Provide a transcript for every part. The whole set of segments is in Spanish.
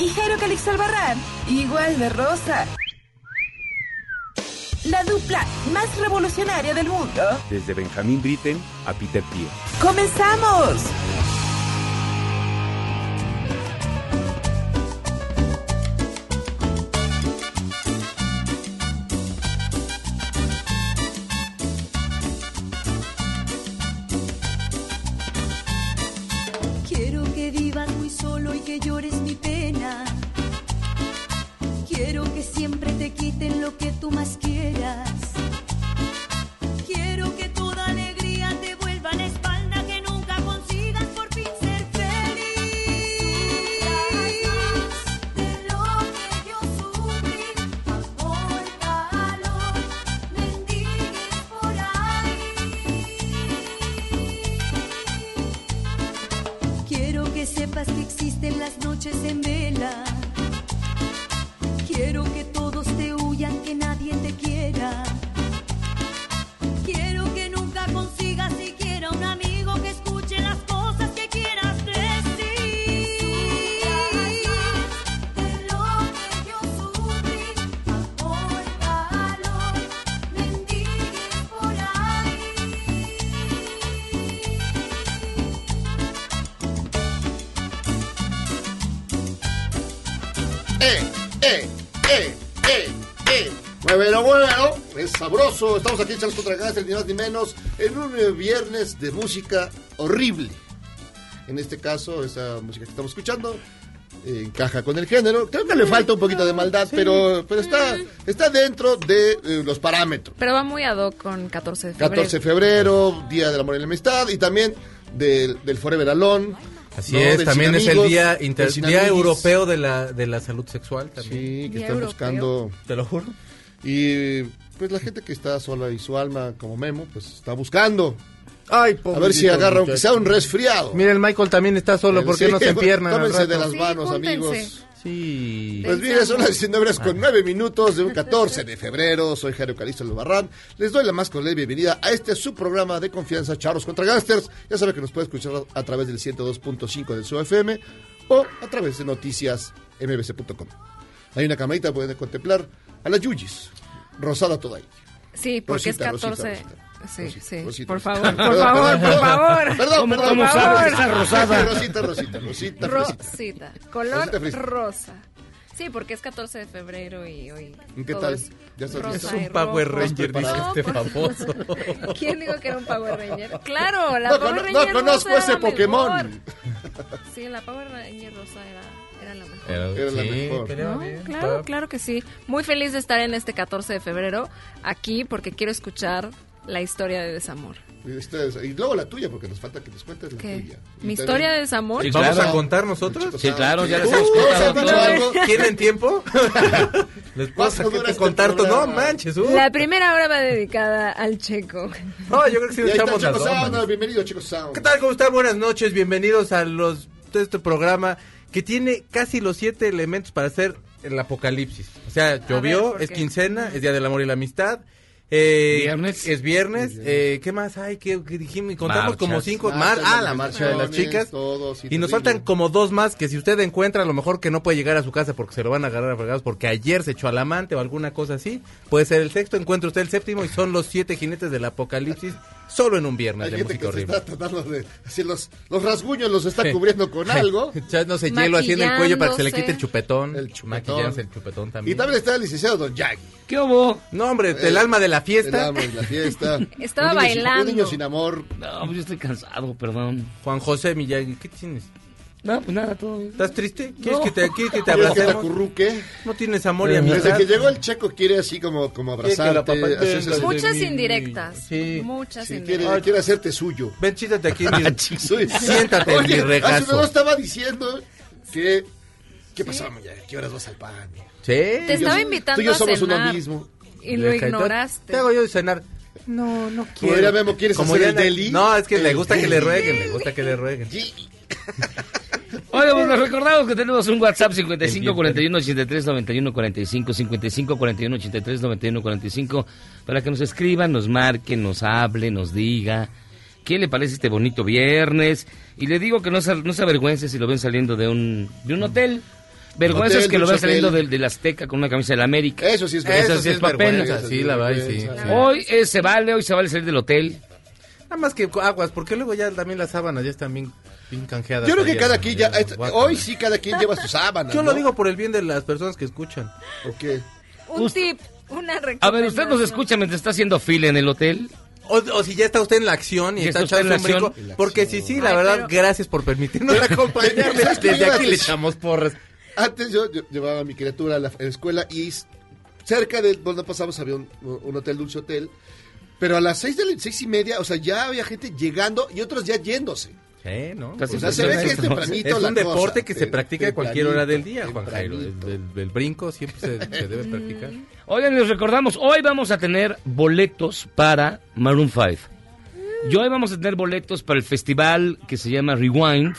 Y Jairo Calixto Albarrán, igual de rosa. La dupla más revolucionaria del mundo. Desde Benjamín Britten a Peter Thiel. ¡Comenzamos! Muévelo. Es sabroso. Estamos aquí en Charles contra Gangsters, ni más ni menos, en un eh, viernes de música horrible. En este caso, esa música que estamos escuchando eh, encaja con el género. Creo que le falta un poquito de maldad, pero, pero está, está dentro de eh, los parámetros. Pero va muy ad hoc con 14 de febrero. 14 de febrero, Día del Amor y la Amistad, y también del, del Forever Alone. Así ¿no? es, también es el día, inter- día europeo de la, de la salud sexual también. Sí, que Día están europeo. buscando. Te lo juro. Y pues la gente que está sola y su alma, como Memo, pues está buscando. Ay, A ver si agarra, aunque sea un resfriado. Mira, el Michael también está solo, ¿por qué Sí, no se empiernan Tómense de las Sí, manos, júntense. amigos. Sí. Pues mire, son las 19 horas con 9 minutos de un 14 de febrero. Soy Jairo Calisto Barran. Les doy la más cordial bienvenida a este su programa de confianza, Charros contra Gangsters. Ya sabe que nos puede escuchar a través del 102.5 del su FM o a través de noticias mbc.com. Hay una camarita, pueden contemplar a la Yuyis, rosada toda ahí. Sí, porque Rosita, es 14. Rosita, Rosita. Sí, Rosita, sí. Rosita, por Rosita. favor, por Perdón, favor, perdón, por perdón. favor. Perdón, perdón. ¿Cómo sabes está rosada? Rosita, Rosita, Rosita, Rosita. Color rosa. Sí, porque es 14 de febrero y hoy. ¿Qué tal? es ¿Ya rosa? Es un Power rojo. Ranger, dice No, este por- famoso. ¿Quién dijo que era un Power Ranger? Claro, la No, Power Ranger no conozco rosa ese Pokémon. mejor. Sí, la Power Ranger rosa era, era la mejor. Era la mejor. ¿No? Claro, claro que sí. Muy feliz de estar en este 14 de febrero aquí porque quiero escuchar la historia de desamor. Y luego la tuya, porque nos falta que nos cuentes la ¿Qué? tuya. ¿Mi historia de desamor? ¿Y ¿Vamos claro. a contar nosotros? Sí, claro, ya les Uh, hemos contado ¿se han dicho todo. algo? ¿Tienen tiempo? ¿Les puedo ¿Cuánto sacar dura que este contar todo? No manches, uh. La primera hora va dedicada al checo. No, yo creo que sí nos echamos man. Bienvenido, Chicos Sound. ¿Qué tal? ¿Cómo están? Buenas noches, bienvenidos a los de este programa que tiene casi los siete elementos para hacer el apocalipsis. O sea, llovió, ¿por es quincena, es Día del Amor y la Amistad. eh, Viernes. Es viernes. eh, ¿Qué más hay? ¿Qué, qué dijimos? Contamos como cinco. Marchas, mar- ah, la marcha de las chicas. todo, sí, y nos faltan como dos más que si usted encuentra a lo mejor que no puede llegar a su casa porque se lo van a agarrar a fregados porque ayer se echó al amante o alguna cosa así, puede ser el sexto, encuentra usted el séptimo y son los siete jinetes del apocalipsis solo en un viernes Hay de gente música que se horrible. está tratando de... Así los, los rasguños los está cubriendo con algo. Echándose hielo así en el cuello para que se le quite el chupetón. El chupetón. Maquillándose el chupetón también. Y también está el licenciado Don Jack. ¿Qué hubo? No, hombre, el alma de la El fiesta. amo de la fiesta. Estaba Un niño sin- bailando. un niño sin amor. No, pues yo estoy cansado, perdón. Juan José Miyagi, ¿qué tienes? No, pues nada, todo bien. ¿Estás triste? ¿Quieres No. que te, quieres que te ¿Quieres que te abracemos? acurruque? No tienes amor y Desde amistad. que llegó el checo quiere así como, como Quiere que la abrazarte. papá- hacerse- Muchas Sí. indirectas. Sí. Muchas sí, indirectas. quiere, quiere hacerte suyo. Ven, chítate aquí en mi... Soy- Siéntate en mi Oye, regazo. Hace uno estaba diciendo que... ¿Qué pasó, Muñe? ¿Qué horas vas al pan? Sí. Te yo- estaba invitando Tú y yo a somos uno cenar. mismo. Y lo Deja- ignoraste. ¿Qué hago yo de cenar? No, no quiero. Podría, Memo, ¿quieres hacer ya el no- deli? No, es que le gusta que le rueguen, le gusta que le rueguen. Oye, pues les recordamos que tenemos un WhatsApp 55 41 83 91 45 55 41 83 91 45 para que nos escriban, nos marquen, nos hable, nos diga qué le parece este bonito viernes y le digo que no se, no se avergüence si lo ven saliendo de un de un hotel. Vergüenza Hotel, es que lo ven saliendo del del Azteca con una camisa del América. Eso sí es Eso vergüenza. sí es papel. vergüenza, Eso sí, la va y sí. vergüenza. sí. Hoy eh, se vale, hoy se vale salir del hotel. Nada más que aguas, porque luego ya también las sábanas ya están bien, bien canjeadas. Yo creo que cada quien ya... este- hoy sí cada quien lleva sus sábanas, Yo lo digo por el bien de las personas que escuchan. Ok. Un tip, una A ver, usted nos escucha mientras está haciendo fila en el hotel. O, o si ya está usted en la acción y está echando la un acción. brinco. Porque sí, sí, la Ay, verdad, pero- gracias por permitirnos acompañarle. ¿Sabes qué Desde aquí le echamos porras. Antes yo, yo llevaba a mi criatura a la, a la escuela y cerca de donde pasamos había un, un hotel, dulce hotel. Pero a las seis de la seis y media, o sea, ya había gente llegando y otros ya yéndose. Sí, ¿no? Casi O sea, se ve que es tempranito Es la un deporte cosa. que se practica a cualquier hora del día, Juan Jairo. El, tempranito. el- el brinco siempre se, se debe practicar. Oigan, les recordamos, hoy vamos a tener boletos para Maroon 5. Y hoy vamos a tener boletos para el festival que se llama Rewind,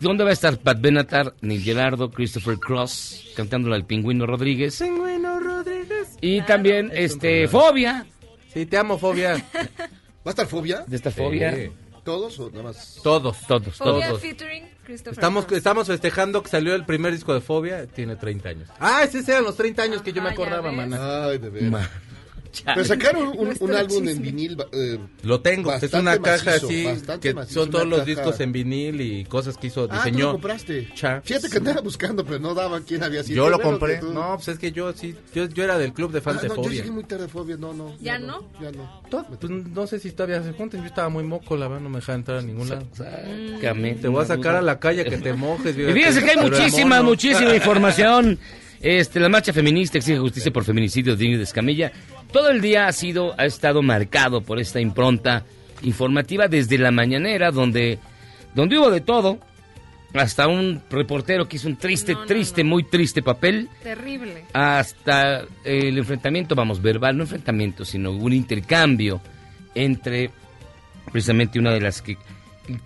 donde va a estar Pat Benatar, Neil Gerardo, Christopher Cross, cantando al Pingüino Rodríguez. Pingüino Rodríguez. Y también, este, Fobia, Sí, te amo, fobia. ¿Va a estar fobia? de esta Fobia. Sí. ¿Todos o nada más? Todos. Todos, Fobia todos. featuring Christopher Estamos, Cross. estamos festejando que salió el primer disco de Fobia, tiene 30 años. Ah, esos eran los 30 años que yo me Ajá, ya acordaba, ves. mana. Ay, de veras. Ma- Pero sacaron un, álbum en vinil. eh, Lo tengo, es una caja macizo, así, que macizo, son todos los caja. discos en vinil y cosas que hizo, Ah, tú lo diseñó. compraste. Cha. Fíjate que andaba buscando, pero no daban quién había sido. Yo lo compré. tú- No, pues es que yo sí, yo, yo era del club de Ah, fans de no, yo Fobia. llegué muy tarde fobia, no, no. ¿Ya no? Ya no. Pues, no sé si todavía se juntan, yo estaba muy moco, la verdad, no me dejaba entrar a ningún lado. Te voy a sacar a la calle que te mojes. Y fíjense que hay muchísima, muchísima información. Este, la marcha feminista exige justicia por feminicidio de Ingrid Escamilla. Todo el día ha sido, ha estado marcado por esta impronta informativa desde la mañanera, donde, donde hubo de todo, hasta un reportero que hizo un triste, No, no, triste, no. muy triste papel, Terrible. hasta el enfrentamiento, vamos, verbal, no enfrentamiento, sino un intercambio entre precisamente una de las que,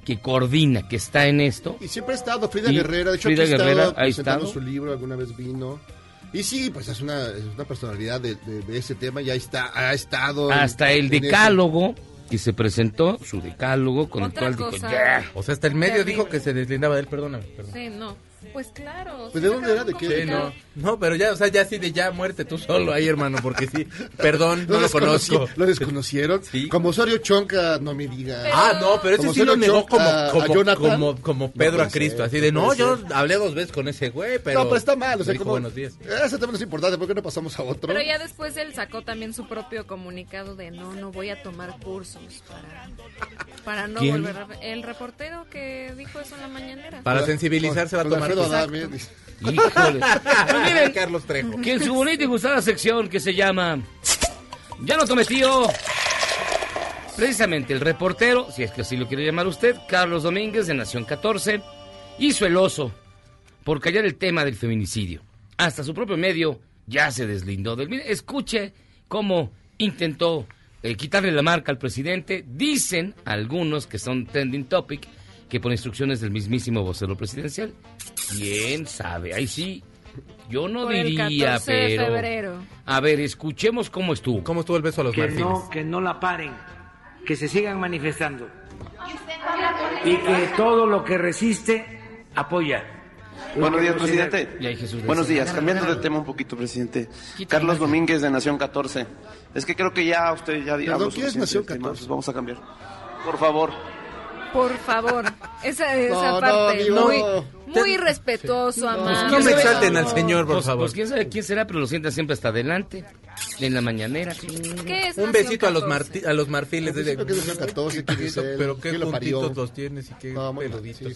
que coordina, que está en esto, Y siempre ha estado Frida Y Guerrera. De hecho, Frida aquí Guerrera estaba ha presentando estado. su libro, alguna vez vino. Y sí, pues es una, es una personalidad de, de- de ese tema. Ya está, ha estado. en- hasta el en ese- decálogo que se presentó, su decálogo, con Otra el cual dijo, cosa. ya. O sea, hasta el medio Terrible. dijo que se deslindaba de él, perdóname. perdón. Sí, no. Pues claro. Pues, ¿de dónde era? ¿De muy qué? Sí, no. No, pero ya, o sea, ya sí de ya muerte tú solo ahí, hermano, porque sí. Perdón, no lo conozco. ¿Lo desconocieron? Sí. Como Osorio Chonca, no me diga. Ah, no, pero ese Como sí lo negó como, como, como, como Pedro a Cristo, ser, así de, no yo ser. hablé dos veces con ese güey, pero... no, pero está mal. O sea, como, buenos días. Ese tema no es importante. ¿Por qué no pasamos a otro? Pero ya después él sacó también su propio comunicado de no, no voy a tomar cursos para, para no ¿Quién? volver a... El reportero que dijo eso en la mañanera. Para sensibilizarse va a tomar... Híjole. Pues miren, Carlos Trejo. que en su bonita y gustada sección que se llama Ya no tomé tío. Precisamente el reportero, si es que así lo quiere llamar usted, Carlos Domínguez de Nación 14, hizo el oso por callar el tema del feminicidio. Hasta su propio medio ya se deslindó del... Mire, escuche cómo intentó eh, quitarle la marca al presidente. Dicen algunos que son trending topic que por instrucciones del mismísimo vocero presidencial. ¿Quién sabe? Ahí sí, yo no Por el diría, 14 de pero... febrero. A ver, escuchemos cómo estuvo. ¿Cómo estuvo el beso a los que marfines? no, que no la paren, que se sigan manifestando y que todo lo que resiste apoya. Buenos días, presidente. Buenos días. Cambiando de tema un poquito, presidente. Carlos. Domínguez de Nación 14. Es que creo que ya usted ya Perdón, ¿quién es suficiente Nación del tema, 14? pues Vamos a cambiar. Por favor. Por favor. Esa, esa No, no, parte. amigo. muy, muy respetuoso, amable. No me exalten al señor, por Pues, favor. pues quién sabe quién será, pero lo sienta siempre hasta adelante. En la mañanera. ¿Qué es Un besito a los, 14? marti- a los marfiles. Al principio que es el 14, ¿quién es él? Pero qué puntitos los tienes y qué No, muy peluditos.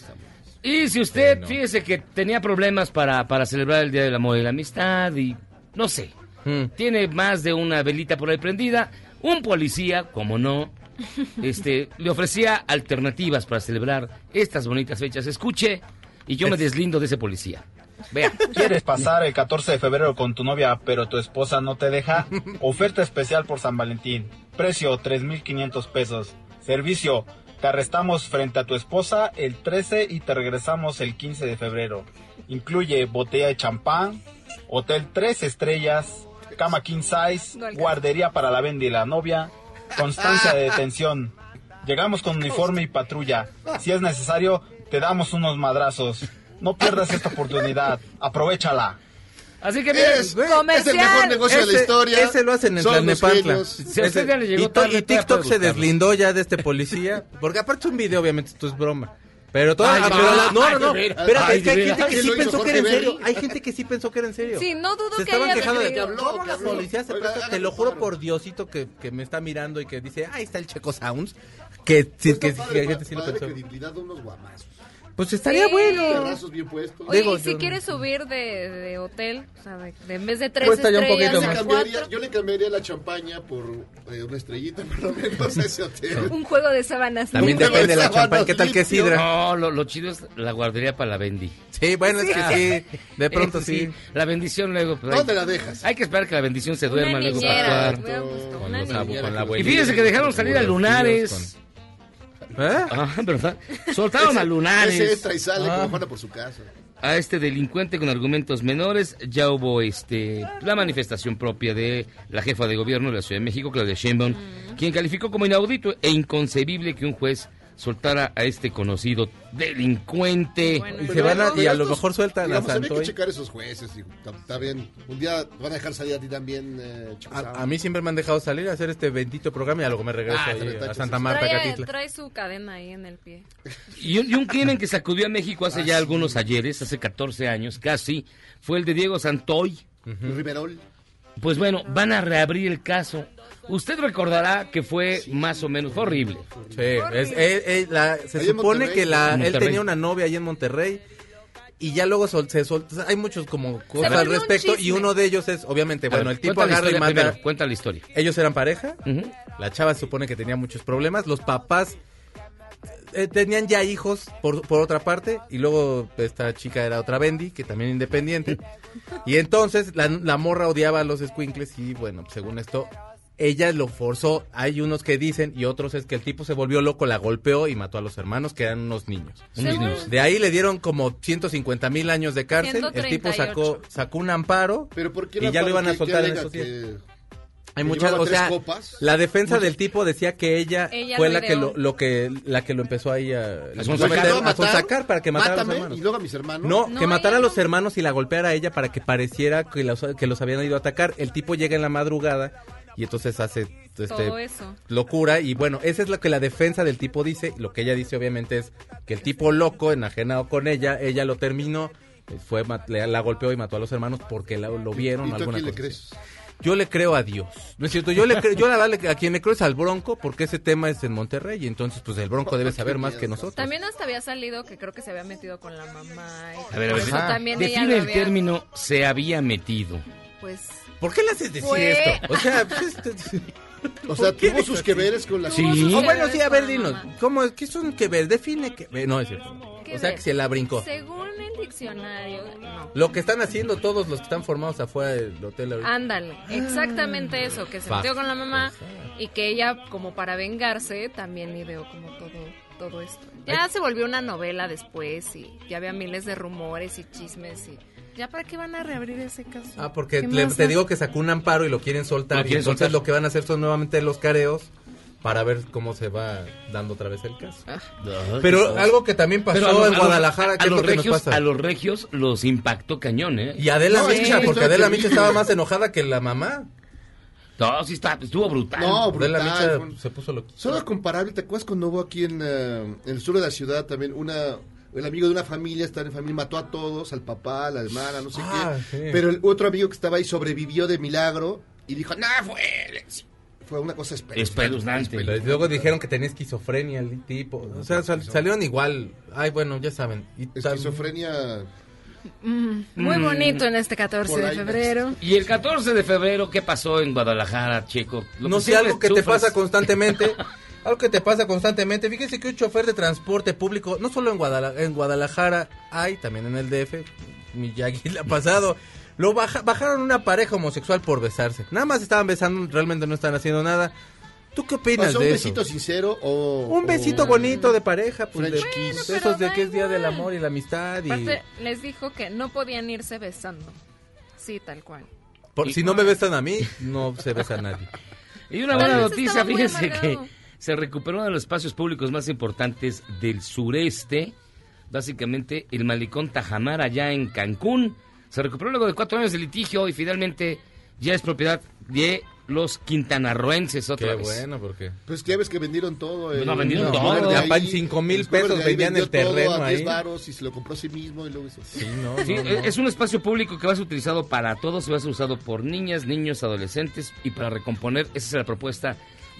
Y si usted, Sí, no. fíjese que tenía problemas para, para celebrar el Día del Amor y la Amistad y no sé, Mm. tiene más de una velita por ahí prendida, un policía, como no, este, le ofrecía alternativas para celebrar estas bonitas fechas. Escuche y yo me deslindo de ese policía. Vea. ¿Quieres pasar el 14 de febrero con tu novia, pero tu esposa no te deja? Oferta especial por San Valentín. Precio 3.500 pesos. Servicio. Te arrestamos frente a tu esposa el 13 y te regresamos el 15 de febrero. Incluye botella de champán, hotel 3 estrellas, cama king size, guardería para la venda y la novia, constancia de detención. Llegamos con uniforme y patrulla. Si es necesario, te damos unos madrazos. No pierdas esta oportunidad. Aprovechala. Así que miren, Es, güey, es el mejor negocio de la Ese- Ese, lo hacen en Tlalnepantla. Si a usted ya le llegó y, y TikTok se deslindó ya de este policía. Porque aparte es un video, obviamente, esto es broma. Pero todo, Ay, no. pero la- no, no, no. Ay. Espérate, Ay, es que hay gente que ¿Quién sí pensó que era en serio. Hay gente que sí pensó que era en serio. Sí, no dudo se que estaban haya quejando de que creído. ¿cómo la Que habló. policía se Oiga, presta? hagan Te lo juro por Diosito que, que me está mirando y que dice, ahí está el Checo Sounds. Que, sí, Está que, padre, que hay gente sí lo pensó. credibilidad de unos guamazos. Pues estaría Sí. bueno. Bien puestos. Oye, Digo, y si yo- quieres subir de, de hotel, o sea, de, de- en vez de tres Cuesta ya un estrellas, poquito le más. cambiaría, yo le cambiaría la champaña por eh, una estrellita, por lo menos, a ese hotel. un juego de sábanas. También Un depende de la champán. ¿Qué tal que sidra? no, lo, lo chido es la guardería para la bendi. Sí, bueno, es que sí. De pronto Eso sí. La bendición luego. pues, hay- ¿Dónde la dejas? Hay que esperar que la bendición se Una duerma luego para hubieran puesto Con con la Y abuelita, fíjense que dejaron salir a Lunares. ¿Eh? Ah, ¿verdad? Soltaron a Ese Lunares. entra y sale Ah. como por su casa. a este delincuente con argumentos menores. Ya hubo este la manifestación propia de la jefa de gobierno de la Ciudad de México, Claudia Sheinbaum, quien calificó como inaudito e inconcebible que un juez soltara a este conocido delincuente. Bueno. Y se van a, y a estos, lo mejor sueltan a digamos, habría que Santoy. checar esos jueces. Está, bien. Un día van a dejar salir a ti también, eh. A, a mí siempre me han dejado salir a hacer este bendito programa y a luego me regreso Ah, ahí a Santa. Marta, Trae, trae su cadena ahí en el pie. Y un, y un crimen que sacudió a México hace Ah, ya sí. algunos ayeres, hace 14 años casi, fue el de Diego Santoy. Riverol. Pues bueno, van a reabrir el caso. Usted recordará que fue más o menos fue horrible. Sí, es- la- se Ahí supone que la, él tenía una novia ahí en Monterrey y ya luego sol- se soltó. Hay muchos como cosas al un respecto y uno de ellos es, obviamente, bueno, ver, el tipo agarra y manda. primero, cuenta la historia. Ellos eran pareja, la chava se supone que tenía muchos problemas, los papás eh, tenían ya hijos por, por otra parte y luego esta chica era otra Bendy, que también independiente. Y entonces la, la morra odiaba a los squinkles y bueno, según esto, ella lo forzó. Hay unos que dicen y otros es que el tipo se volvió loco, la golpeó y mató a los hermanos que eran unos niños. Unos niños. De ahí le dieron como 150 mil años de cárcel. El tipo 138. sacó, sacó un amparo Pero ¿por qué y ya lo iban a soltar en esos días. que- Hay muchas, o sea, copas? la defensa del tipo decía que ella, Ella fue la que lo, lo que la que lo empezó ahí a, A sonsacar para que matara a los hermanos. y luego a mis hermanos. No, No, que matara a los no. hermanos y la golpeara a ella para que pareciera que los, que los habían ido a atacar. El tipo llega en la madrugada y entonces hace este, Todo eso. locura y bueno, esa es lo que la defensa del tipo dice. Lo que ella dice obviamente es que el tipo loco, enajenado con ella, ella lo terminó, eh, fue le- la golpeó y mató a los hermanos porque la- lo vieron ¿Y tú alguna le cosa crees? Yo le creo a Dios. No es cierto, yo le creo, yo la verdad a quien le creo es al Bronco porque ese tema es en Monterrey y entonces pues el Bronco debe saber más que nosotros. También hasta había salido que creo que se había metido con la mamá. y A ver, a ver, Define el había- término se había metido. Pues ¿Por qué le haces decir Fue- esto? O sea, pues, este- O sea, ¿Por qué tuvo sus que veres con la Sí. Oh, bueno, sí, a ver, dinos. ¿Cómo es? ¿Qué son que ver? Define que ver. No, es cierto. ¿Qué O sea, ver? que se la brincó. según el diccionario, no. Lo que están haciendo todos los que están formados afuera del hotel ahorita. Ándale, exactamente eso, que se metió con la mamá y que ella, como para vengarse, también ideó como todo, todo esto. Ya se volvió una novela después y ya había miles de rumores y chismes y... ¿Ya para qué van a reabrir ese caso? Ah, porque ¿Qué le- más te digo que sacó un amparo y lo quieren soltar. Lo y entonces soltar. lo que van a hacer son nuevamente los careos para ver cómo se va dando otra vez el caso. Ah, Pero algo que también pasó a los- en a los- Guadalajara, a ¿qué es los lo que nos regios, pasa? A los regios los impactó cañón, ¿eh? Y Adela No, Micha, sí, porque Adela. Micha estaba más enojada que la mamá. No, sí está, estuvo brutal. No, Adela brutal. Micha se puso lo Solo comparable, ¿te acuerdas cuando hubo aquí en, eh, en el sur de la ciudad también una el amigo de una familia, estaba en familia, mató a todos, al papá, a la hermana, no sé Ah, qué. sí. Pero el otro amigo que estaba ahí sobrevivió de milagro y dijo, no, fue él". Fue una cosa espeluznante. Luego dijeron que tenía esquizofrenia el tipo. O sea, sal- salieron igual. Ay, bueno, ya saben. Y Esquizofrenia. Mm, muy Mm. bonito en este 14 Por de febrero. Y el 14 de febrero, ¿qué pasó en Guadalajara, Checo? Lo No sé, algo que te pasa constantemente. algo que te pasa constantemente. Fíjese que un chofer de transporte público, no solo en, Guadala- en Guadalajara, hay también en el DF, Miyagi le ha pasado. Lo baja- bajaron una pareja homosexual por besarse. Nada más estaban besando, realmente no están haciendo nada. ¿Tú qué opinas ¿Pasó de un eso? besito sincero o...? Un besito o- bonito de pareja, pues de, esos de que es día del amor y la amistad y Aparte, les dijo que no podían irse besando. Sí, tal cual. por- si no me besan a mí, no se besa a nadie. Y una buena noticia, fíjense que amargado. Se recuperó uno de los espacios públicos más importantes del sureste, básicamente el malecón Tajamar allá en Cancún. Se recuperó luego de cuatro años de litigio y finalmente ya es propiedad de los quintanarroenses otra Qué vez. bueno, porque Pues ya ves que vendieron todo. el- No, vendieron todo. Ya en cinco mil el Uber pesos vendían el terreno a 10 ahí. varos y se lo compró a sí mismo y luego hizo- sí, no, Sí, no, no. es un espacio público que va a ser utilizado para todos y va a ser usado por niñas, niños, adolescentes y para recomponer, esa es la propuesta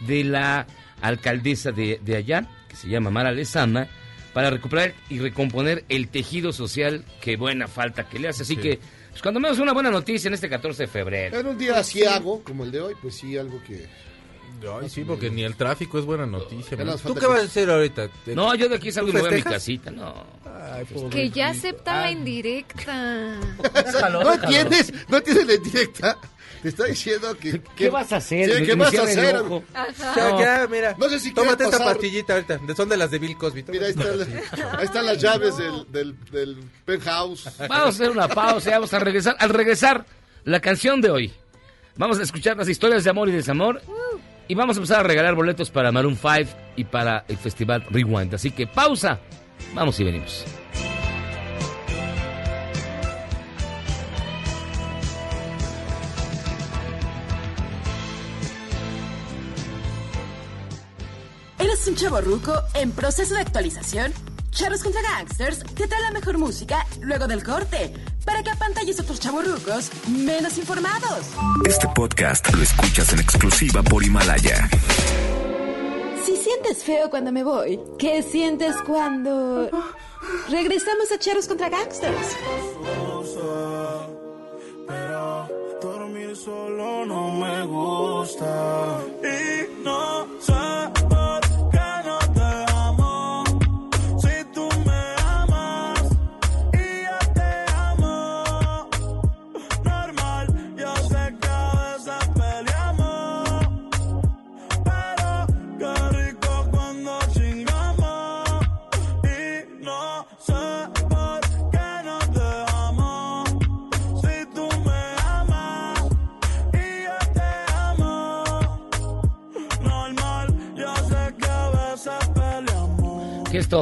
de la alcaldesa de, de allá, que se llama Mara Lezama, para recuperar y recomponer el tejido social que buena falta que le hace. Así Sí. que, pues cuando menos una buena noticia en este 14 de febrero. En un día así hago, como el de hoy, pues sí, algo que... Ay, sí, porque ni el tráfico es buena noticia. Nos ¿Tú qué vas a hacer ahorita? ¿Te- No, yo de aquí salgo y ¿Tú me voy a mi casita, no. Ay, Que ya acepta la indirecta. no entiendes, no entiendes la indirecta. Te está diciendo que... ¿Qué vas a hacer? Sí, ¿qué vas a hacer? Ya, No. ya, mira. No sé si Tómate esta pastillita ahorita. Son de las de Bill Cosby. Mira, ahí, está la- ahí están las llaves del, del, del penthouse. Vamos a hacer una pausa y vamos a regresar. Al regresar, la canción de hoy. Vamos a escuchar las historias de amor y desamor. Y vamos a empezar a regalar boletos para Maroon 5 y para el festival Rewind. Así que pausa. Vamos y venimos. ¿Eres un chavo ruco en proceso de actualización? Charros contra Gangsters te trae la mejor música luego del corte para que apantalles a otros chavos rucos menos informados. Este podcast lo escuchas en exclusiva por Himalaya. Si sientes feo cuando me voy, ¿qué sientes cuando regresamos a Charros contra Gangsters? Pero dormir solo no me gusta.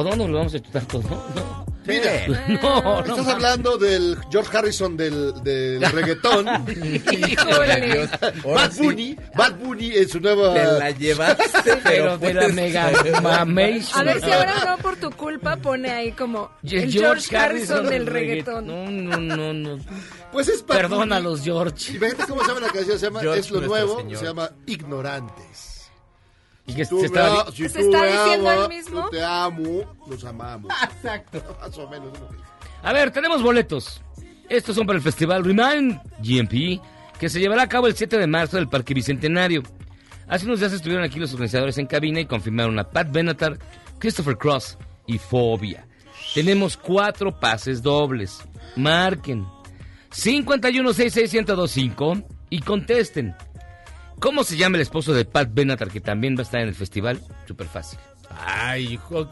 Todo? ¿Nos lo vamos a chutar todo? No. Mira, No, no. estás hablando del George Harrison del, del reggaetón. Híjole, Bad sí. Bunny, Bad Bunny en su nueva... Te la llevaste, Pero de la mega mamation. A ver si ahora no por tu culpa pone ahí como el George Harrison del reggaetón. No, no, no, no. Pues es Bad Perdónalos. George. Imagínate cómo se llama la canción, se llama George, Es lo nuevo, señor. se llama Ignorantes. Y que Tú se me está... a- si ¿Se está diciendo amas, él mismo? yo te amo, nos amamos. Exacto. Más o menos. ¿no? A ver, tenemos boletos. Estos son para el Festival Remind GMP, que se llevará a cabo el 7 de marzo del Parque Bicentenario. Hace unos días estuvieron aquí los organizadores en cabina y confirmaron a Pat Benatar, Christopher Cross y Fobia. Tenemos cuatro pases dobles. Marquen 5166125 y contesten. ¿Cómo se llama el esposo de Pat Benatar que también va a estar en el festival? Súper fácil. Ay, hijo,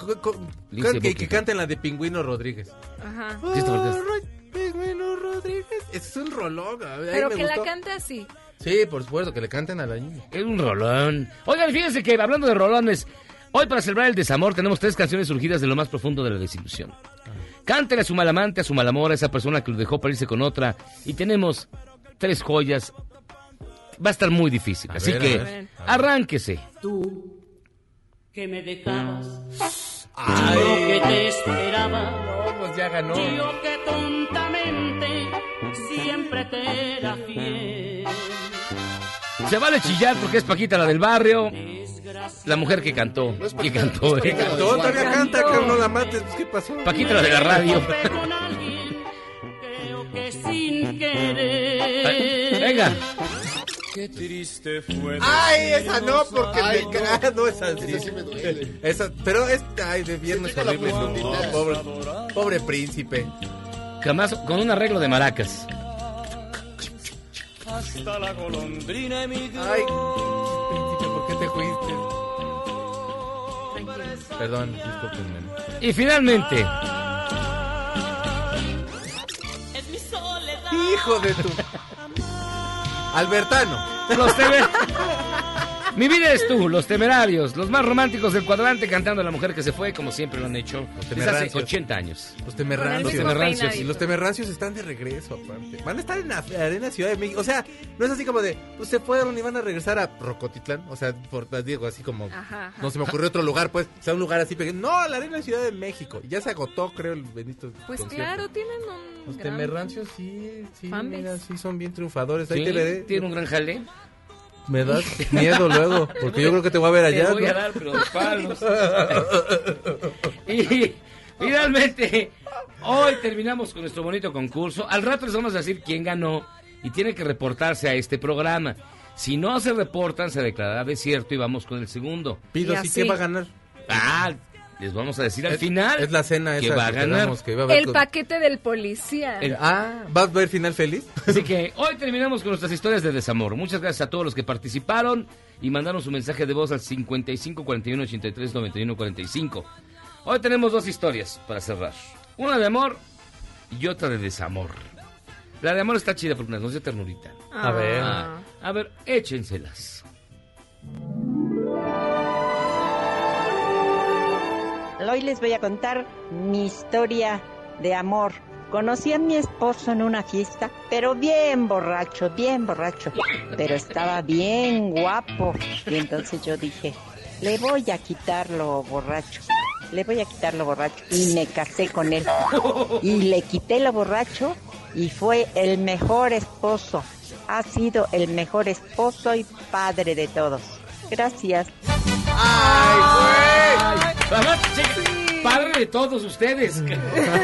Lindsay que, que Buckingham. canten la de Pingüino Rodríguez. Ajá. Sí, está bonita. Alright, Pingüino Rodríguez. Es un rolón. a ver, ahí Pero me que la gustó. cante así. Sí, por supuesto, que le canten a la niña. Es un rolón. Oigan, fíjense que hablando de rolones, hoy para celebrar el desamor tenemos tres canciones surgidas de lo más profundo de la desilusión. Cántele a su malamante, a su malamor, a esa persona que lo dejó para irse con otra. Y tenemos tres joyas. Va a estar muy difícil. A así ver, que a ver. arránquese. Tú que me dejabas, Ay. yo que te esperaba, No, pues ya ganó. yo que tontamente siempre te era fiel. Se vale chillar porque es Paquita la del barrio. La mujer que cantó. que cantó, ¿Qué eh. cantó? Todavía canta, cabrón, no la mates. ¿Qué pasó? Paquita la de la radio. Que Venga. Qué triste fue. Ay, esa no, porque Ay, me no. no, esa sí. Esa sí me duele. Esa, pero es, ay, de viernes horrible. No, pobre, pobre príncipe. Jamás con un arreglo de maracas. Hasta la golondrina emigró. Ay, príncipe, ¿por qué te fuiste? Perdón, discúlpenme. Y finalmente, Es mi soledad. Hijo de tu. Albertano. los temer... Mi vida es tú, los temerarios, los más románticos del cuadrante cantando a la mujer que se fue, como siempre lo han hecho desde hace temerrancios. 80 años. Los temerrancios. mismo temerrancios. Y los temerrancios están de regreso, aparte. Van a estar en la Arena Ciudad de México. O sea, no es así como de, pues se fueron y van a regresar a Rocotitlán. O sea, por, digo, así como, Ajá, ajá. no se me ocurrió otro lugar, pues, o sea, un lugar así pequeño. No, la Arena Ciudad de México. Ya se agotó, creo, el Benito. Pues concierto. claro, tienen un Los gran- temerrancios sí, sí, mira, sí son bien triunfadores. Ahí Sí, te veré. Tiene un gran jale. Me das miedo luego, porque yo creo que te voy a ver allá. Te voy ¿no? a dar, pero de palos. y finalmente, hoy terminamos con nuestro bonito concurso. Al rato les vamos a decir quién ganó y tiene que reportarse a este programa. Si no se reportan, se declarará desierto y vamos con el segundo. Pido, Y sí. ¿quién va a ganar? Ah, les vamos a decir al Es- final. Es la cena que esa va a que ganar. quedamos que iba a haber El con- paquete del policía. El- Ah, ¿vas a ver final feliz? Así que hoy terminamos con nuestras historias de desamor. Muchas gracias a todos los que participaron y mandaron su mensaje de voz al 55 41 83 91 45. Hoy tenemos dos historias para cerrar. Una de amor y otra de desamor. La de amor está chida porque nos dio ternurita. Ah. A ver. Ah, a ver, échenselas. Hoy les voy a contar mi historia de amor. Conocí a mi esposo en una fiesta, pero bien borracho, bien borracho. Pero estaba bien guapo. Y entonces yo dije, le voy a quitar lo borracho. Le voy a quitar lo borracho. Y me casé con él. Y le quité lo borracho y fue el mejor esposo. Ha sido el mejor esposo y padre de todos. Gracias. Cheque, Padre de todos ustedes.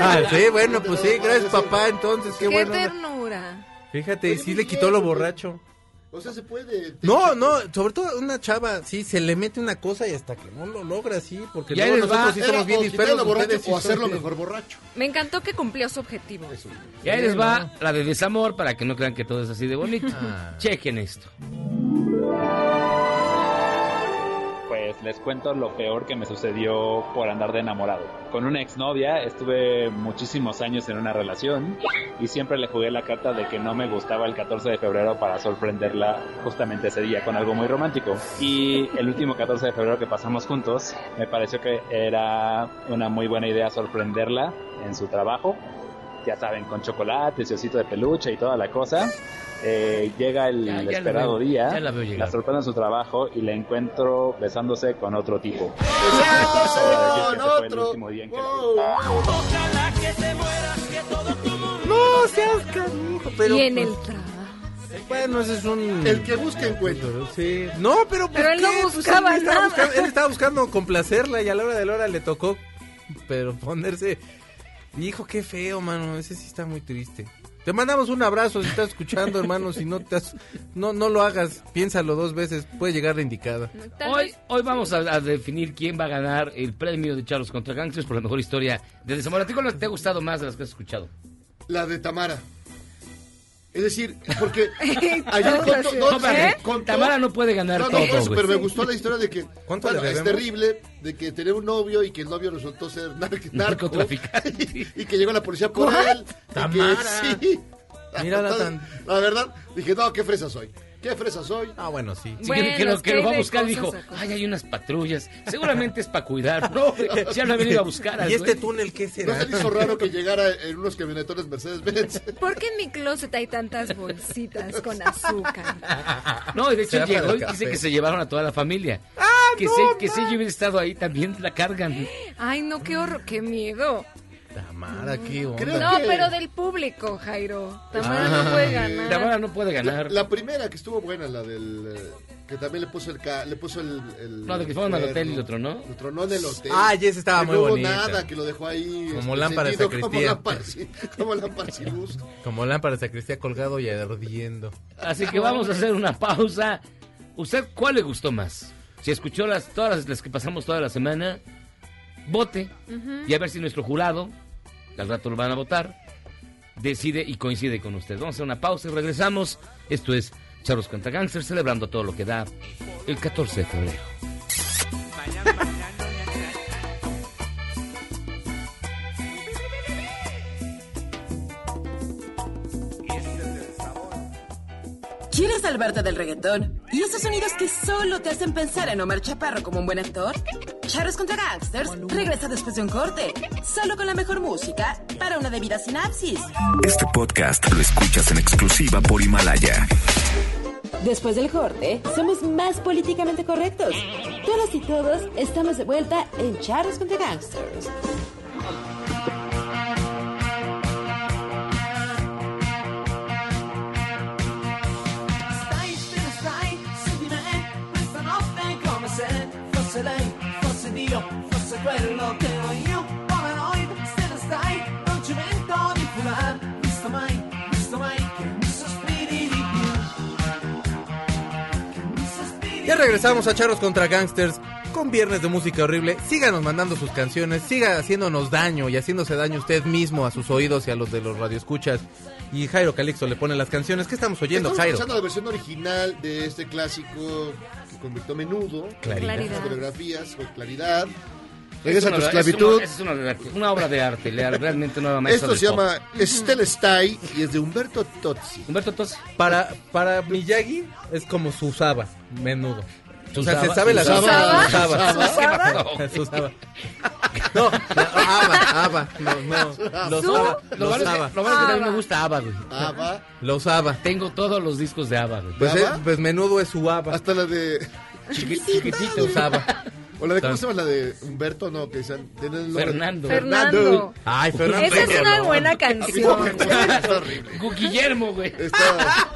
Ah, sí, bueno, pues sí, gracias papá, entonces, qué, Qué bueno. ternura. Fíjate, sí le quitó lo borracho. O sea, se puede. No, no, sobre todo una chava, sí, se le mete una cosa y hasta que no lo logra, sí, porque Ya luego les va, nosotros sí somos bien dispersos. borracho o hacerlo bien- mejor borracho. Me encantó que cumplió su objetivo. Y ahí les va la de desamor para que no crean que todo es así de bonito. Ah. Chequen esto. Les cuento lo peor que me sucedió por andar de enamorado. Con una exnovia estuve muchísimos años en una relación y siempre le jugué la carta de que no me gustaba el 14 de febrero para sorprenderla justamente ese día con algo muy romántico. Y el último 14 de febrero que pasamos juntos, me pareció que era una muy buena idea sorprenderla en su trabajo. Ya saben, con chocolates y de peluche y toda la cosa. Eh, llega el Ya- ya la esperado veo, día, la sorprendo en su trabajo y la encuentro besándose con otro tipo. Exacto, Voy a decir que ese con fue el otro. último día en que la vi. Wow. Ojalá que te mueras, que todo tu mundo No seas canijo, pero. y en pues, el trabajo. Bueno, ese es un. El que busca encuentra. Sí. No, pero. ¿por Pero él no? Pues buscaba él estaba nada. buscando- él estaba buscando complacerla y a la hora de la hora le tocó. Pero ponerse. Hijo, qué feo, mano. Ese sí está muy triste. Te mandamos un abrazo si estás escuchando, hermano. Si no te has- no, no lo hagas, piénsalo dos veces. Puede llegar la indicada. Hoy, hoy vamos a, a definir quién va a ganar el premio de Charlos contra Gangsters por la mejor historia de desamor. ¿A ti cuál te ha gustado más de las que has escuchado? La de Tamara. Es decir, porque ayer contó, no, contó- Tamara no puede ganar No, no, todo, eso, pero me gustó la historia de que ¿Cuánto bueno, le es terrible de que tenía un novio y que el novio resultó ser nar- narco Narcotraficante. y, y que llegó la policía por él. y que Tamara. sí. Mírala tan- La verdad, dije, no, qué fresa soy. ¿Qué fresa soy? Ah, bueno, sí. Sí, que- que, lo, que lo va a buscar dijo, ay, hay unas patrullas, seguramente es para cuidar. No, ya lo ha venido a buscar. ¿Y este túnel qué ¿No será? se le hizo raro que llegara en unos camionetones Mercedes-Benz? ¿Por qué en mi closet hay tantas bolsitas con azúcar? No, de hecho llegó y dice que se llevaron a toda la familia. que, no, si, que si yo hubiera estado ahí también la cargan. Ay, no, qué horror, qué miedo. Tamara, qué onda. Creo No, que- pero del público, Jairo. Tamara Ah. no puede ganar. Tamara no puede ganar. la primera que estuvo buena, la del... eh, que también le puso el... ca- le puso el, el- No, de que fueron al el hotel y lo tronó. Lo tronó en el hotel. Ah, y esa estaba Que muy no hubo bonita. nada, que lo dejó ahí... Como este, lámpara de encendido, Como sacristía. lámpara, como lámpara sin luz. Como lámpara de sacristía colgado y ardiendo. Así que vamos a hacer una pausa. ¿Usted cuál le gustó más? Si escuchó las todas las, las que pasamos toda la semana, vote y a ver si nuestro jurado, que al rato lo van a votar, decide y coincide con usted. Vamos a hacer una pausa y regresamos. Esto es Charlos contra celebrando todo lo que da el 14 de febrero. ¿Quieres salvarte del reggaetón? ¿Y esos sonidos que solo te hacen pensar en Omar Chaparro como un buen actor? Charros contra Gangsters regresa después de un corte, solo con la mejor música para una debida sinapsis. Este podcast lo escuchas en exclusiva por Himalaya. Después del corte, somos más políticamente correctos. Todas y todos estamos de vuelta en Charros contra Gangsters. Fosse lei Fosse Dio, fosse quello che ero io Polaroid, te ne stai Non ci mento di fular Visto mai, visto mai Che mi sospiri di più Che mi sospiri Ya regresamos a Charros contra Gangsters con viernes de música horrible. Síganos mandando sus canciones, siga haciéndonos daño y haciéndose daño usted mismo a sus oídos y a los de los radioescuchas. Y Jairo Calixto le pone las canciones. ¿Qué estamos oyendo, Estamos Jairo? escuchando la versión original de este clásico que convirtió a menudo. Claridad. Claridad. Coreografías con claridad. Es Regresa a tu es una- esclavitud. Es una, una obra de arte, realmente una maestra Esto se pop. llama Estelle Stay y es de Humberto Tozzi. Humberto Tos. Para, para Miyagi es como Susaba, menudo. O sea, se sabe la ¿Susaba? Susaba. No, Ava, Ava, no, no, lo ¿Su? usaba, Lo lo malo es que, a mí me gusta ABBA, güey. Ava. Lo usaba. Tengo todos los discos de ABBA, güey. Pues, ¿Ava? eh, pues menudo es su Ava. Hasta la de. Chiqui- chiquitito. usaba. O la de ¿cómo se llama la de Humberto? No, que nombre- Fernando. Fernando. Ay, Fernando. Esa es una buena canción. Gu- Guillermo, güey. Está-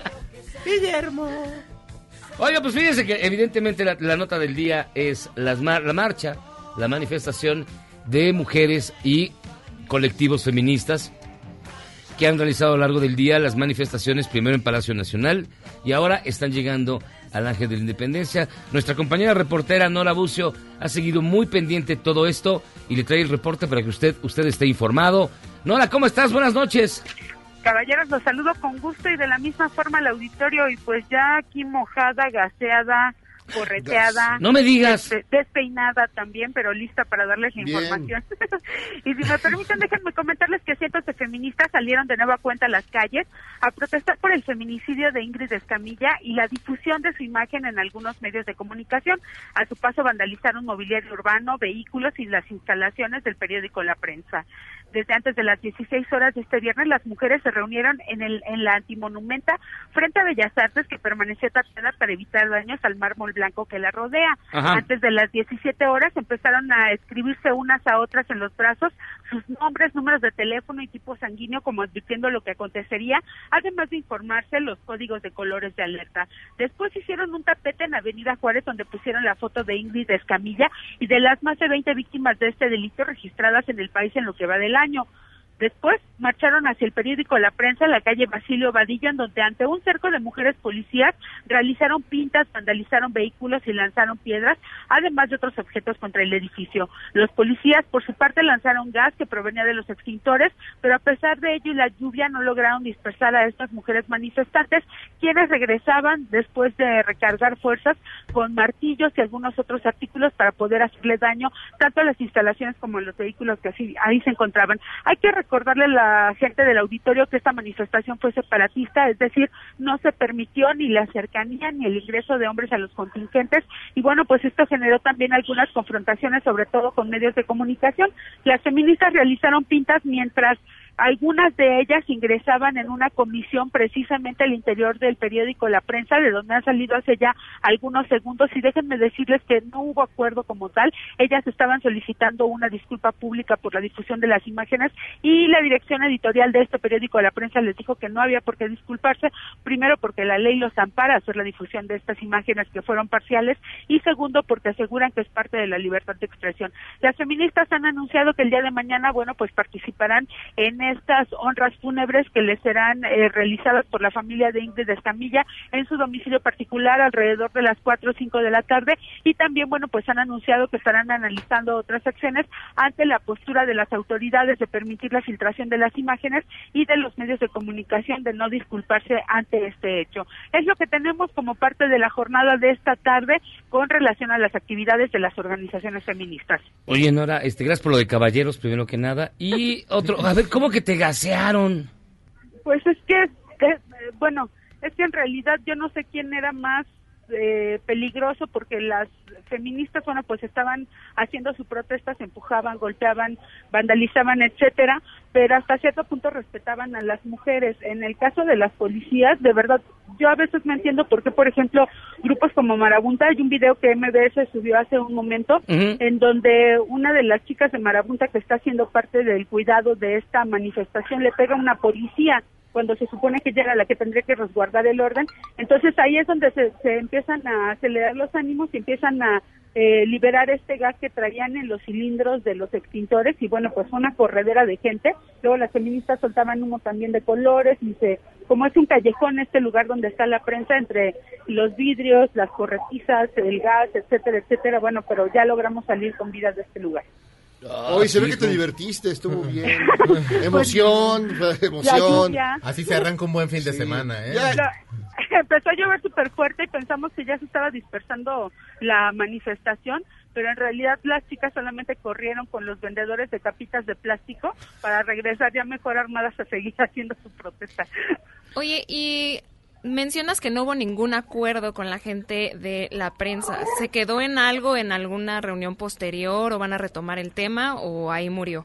Oiga, pues fíjense que evidentemente la, nota del día es las la marcha, la manifestación de mujeres y colectivos feministas que han realizado a lo largo del día las manifestaciones primero en Palacio Nacional y ahora están llegando al Ángel de la Independencia. Nuestra compañera reportera Nora Bucio ha seguido muy pendiente todo esto y le trae el reporte para que usted, usted esté informado. Nora, ¿cómo estás? Buenas noches. Caballeros, los saludo con gusto y de la misma forma al auditorio y pues ya aquí mojada, gaseada, correteada. No me digas. des- despeinada también, pero lista para darles la información. y si me permiten, déjenme comentarles que cientos de feministas salieron de nueva cuenta a las calles a protestar por el feminicidio de Ingrid Escamilla y la difusión de su imagen en algunos medios de comunicación. A su paso vandalizaron mobiliario urbano, vehículos y las instalaciones del periódico La Prensa. Desde antes de las 16 horas de este viernes, las mujeres se reunieron en, el, en la antimonumenta frente a Bellas Artes, que permaneció tapada para evitar daños al mármol blanco que la rodea. Ajá. Antes de las 17 horas empezaron a escribirse unas a otras en los brazos sus nombres, números de teléfono y tipo sanguíneo, como advirtiendo lo que acontecería, además de informarse los códigos de colores de alerta. Después hicieron un tapete en Avenida Juárez, donde pusieron la foto de Ingrid Escamilla y de las más de 20 víctimas de este delito registradas en el país en lo que va del año. Después marcharon hacia el periódico La Prensa, en la calle Basilio Vadillo, en donde ante un cerco de mujeres policías realizaron pintas, vandalizaron vehículos y lanzaron piedras, además de otros objetos contra el edificio. Los policías, por su parte, lanzaron gas que provenía de los extintores, pero a pesar de ello y la lluvia no lograron dispersar a estas mujeres manifestantes, quienes regresaban después de recargar fuerzas con martillos y algunos otros artículos para poder hacerle daño tanto a las instalaciones como a los vehículos que así, ahí se encontraban. Hay que recordar recordarle a la gente del auditorio que esta manifestación fue separatista, es decir, no se permitió ni la cercanía ni el ingreso de hombres a los contingentes y bueno, pues esto generó también algunas confrontaciones, sobre todo con medios de comunicación. Las feministas realizaron pintas mientras algunas de ellas ingresaban en una comisión precisamente al interior del periódico La Prensa, de donde han salido hace ya algunos segundos. Y déjenme decirles que no hubo acuerdo como tal. Ellas estaban solicitando una disculpa pública por la difusión de las imágenes y la dirección editorial de este periódico La Prensa les dijo que no había por qué disculparse. Primero, porque la ley los ampara a hacer la difusión de estas imágenes que fueron parciales. Y segundo, porque aseguran que es parte de la libertad de expresión. Las feministas han anunciado que el día de mañana, bueno, pues participarán en estas honras fúnebres que les serán eh, realizadas por la familia de Ingrid Escamilla en su domicilio particular alrededor de las 4 o 5 de la tarde y también, bueno, pues han anunciado que estarán analizando otras acciones ante la postura de las autoridades de permitir la filtración de las imágenes y de los medios de comunicación de no disculparse ante este hecho. Es lo que tenemos como parte de la jornada de esta tarde con relación a las actividades de las organizaciones feministas. Oye, Nora, este, gracias por lo de caballeros, primero que nada. Y otro, a ver, ¿cómo que te gasearon? Pues es que, eh, bueno, es que en realidad yo no sé quién era más eh, peligroso porque las feministas, bueno, pues estaban haciendo su protesta, se empujaban, golpeaban, vandalizaban, etcétera, pero hasta cierto punto respetaban a las mujeres. En el caso de las policías, de verdad, yo a veces no entiendo por qué, por ejemplo, grupos como Marabunta, hay un video que MBS subió hace un momento, en donde una de las chicas de Marabunta que está haciendo parte del cuidado de esta manifestación le pega a una policía cuando se supone que ella era la que tendría que resguardar el orden. Entonces ahí es donde se, se empiezan a acelerar los ánimos y empiezan a eh, liberar este gas que traían en los cilindros de los extintores y bueno, pues una corredera de gente. Luego las feministas soltaban humo también de colores y se, como es un callejón este lugar donde está la prensa entre los vidrios, las corretizas, el gas, etcétera, etcétera. Bueno, pero ya logramos salir con vida de este lugar. Hoy se ve que te divertiste, estuvo bien. emoción, emoción. lluvia. Así se arranca un buen fin de semana, ¿eh? Lo- empezó a llover súper fuerte y pensamos que ya se estaba dispersando la manifestación, pero en realidad las chicas solamente corrieron con los vendedores de capitas de plástico para regresar ya mejor armadas a seguir haciendo su protesta. Oye, y mencionas que no hubo ningún acuerdo con la gente de la prensa. ¿Se quedó en algo en alguna reunión posterior o van a retomar el tema o ahí murió?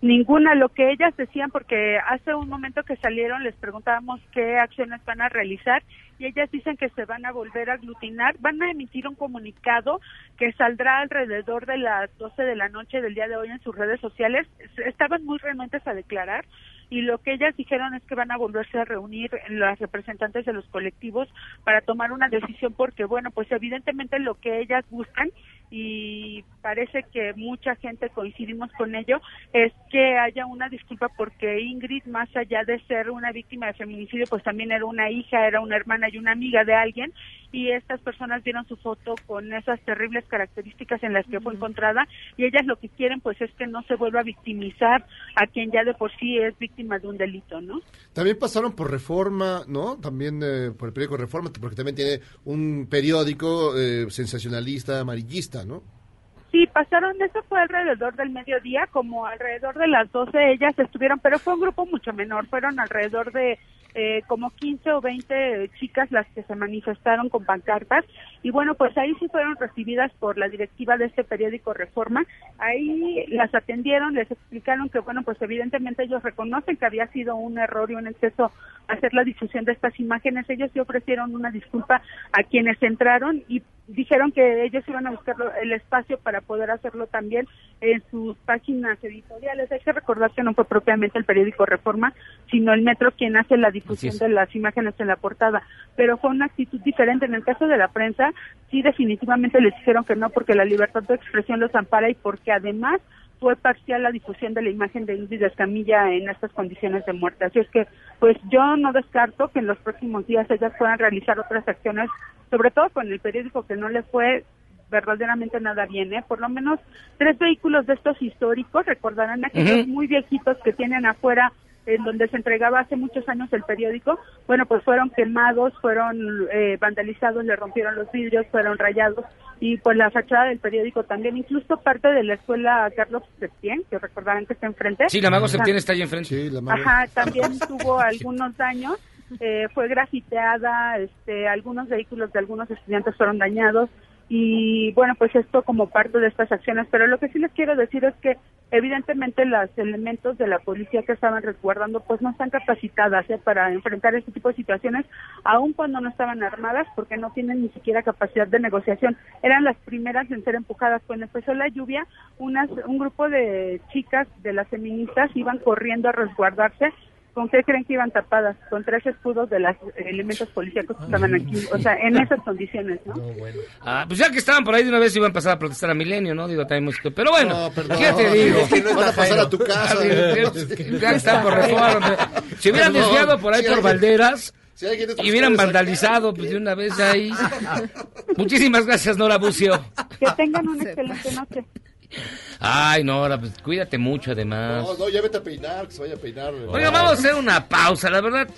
Ninguna, lo que ellas decían, porque hace un momento que salieron les preguntábamos qué acciones van a realizar y ellas dicen que se van a volver a aglutinar, van a emitir un comunicado que saldrá alrededor de las 12 de la noche del día de hoy en sus redes sociales. Estaban muy renuentes a declarar y lo que ellas dijeron es que van a volverse a reunir las representantes de los colectivos para tomar una decisión porque bueno pues evidentemente lo que ellas buscan y parece que mucha gente coincidimos con ello es que haya una disculpa porque Ingrid más allá de ser una víctima de feminicidio pues también era una hija era una hermana y una amiga de alguien y estas personas vieron su foto con esas terribles características en las que fue encontrada y ellas lo que quieren pues es que no se vuelva a victimizar a quien ya de por sí es víctima de un delito, ¿no? También pasaron por Reforma, ¿no? También eh, por el periódico Reforma, porque también tiene un periódico eh, sensacionalista, amarillista, ¿no? Sí, pasaron, eso fue alrededor del mediodía, como alrededor de las 12 ellas estuvieron, pero fue un grupo mucho menor, fueron alrededor de eh, como 15 o 20 chicas las que se manifestaron con pancartas y bueno, pues ahí sí fueron recibidas por la directiva de este periódico Reforma, ahí las atendieron, les explicaron que bueno, pues evidentemente ellos reconocen que había sido un error y un exceso hacer la difusión de estas imágenes, ellos sí ofrecieron una disculpa a quienes entraron y dijeron que ellos iban a buscar el espacio para poder hacerlo también en sus páginas editoriales. Hay que recordar que no fue propiamente el periódico Reforma, sino el Metro quien hace la difusión de las imágenes en la portada. Pero fue una actitud diferente. En el caso de la prensa, sí definitivamente les dijeron que no porque la libertad de expresión los ampara y porque además fue parcial la difusión de la imagen de Ingrid Escamilla en estas condiciones de muerte. Así es que, pues yo no descarto que en los próximos días ellas puedan realizar otras acciones, sobre todo con el periódico que no le fue verdaderamente nada bien, ¿eh? Por lo menos tres vehículos de estos históricos, recordarán aquellos Ujú. muy viejitos que tienen afuera en donde se entregaba hace muchos años el periódico, bueno, pues fueron quemados, fueron eh, vandalizados, le rompieron los vidrios, fueron rayados y pues la fachada del periódico también, incluso parte de la escuela Carlos Septién, que recordarán que está enfrente. Sí, la Mago Septién está ahí enfrente. Ajá, también tuvo algunos daños, eh, fue grafiteada, este, algunos vehículos de algunos estudiantes fueron dañados y bueno, pues esto como parte de estas acciones, pero lo que sí les quiero decir es que evidentemente los elementos de la policía que estaban resguardando pues no están capacitadas ¿eh? para enfrentar este tipo de situaciones, aun cuando no estaban armadas porque no tienen ni siquiera capacidad de negociación. Eran las primeras en ser empujadas. Cuando empezó la lluvia, unas, un grupo de chicas de las feministas iban corriendo a resguardarse ¿Con qué creen que iban tapadas? Con tres escudos de los elementos policíacos que estaban aquí. O sea, en esas condiciones, ¿no? Ah, pues ya que estaban por ahí de una vez iban a pasar a protestar a Milenio, ¿no? Digo, también música. Pero bueno, No. ¿qué te digo? Es que no Van a pasar a tu casa. ya están por reforma. Si hubieran desviado por ahí Si por Valderas si y hubieran vandalizado, pues de una vez ahí. Muchísimas gracias, Nora Bucio. Que tengan una excelente noche. Ay, Nora, pues cuídate mucho además. No, no, ya vete a peinar, que se vaya a peinar. Oiga, vamos a hacer una pausa, la verdad.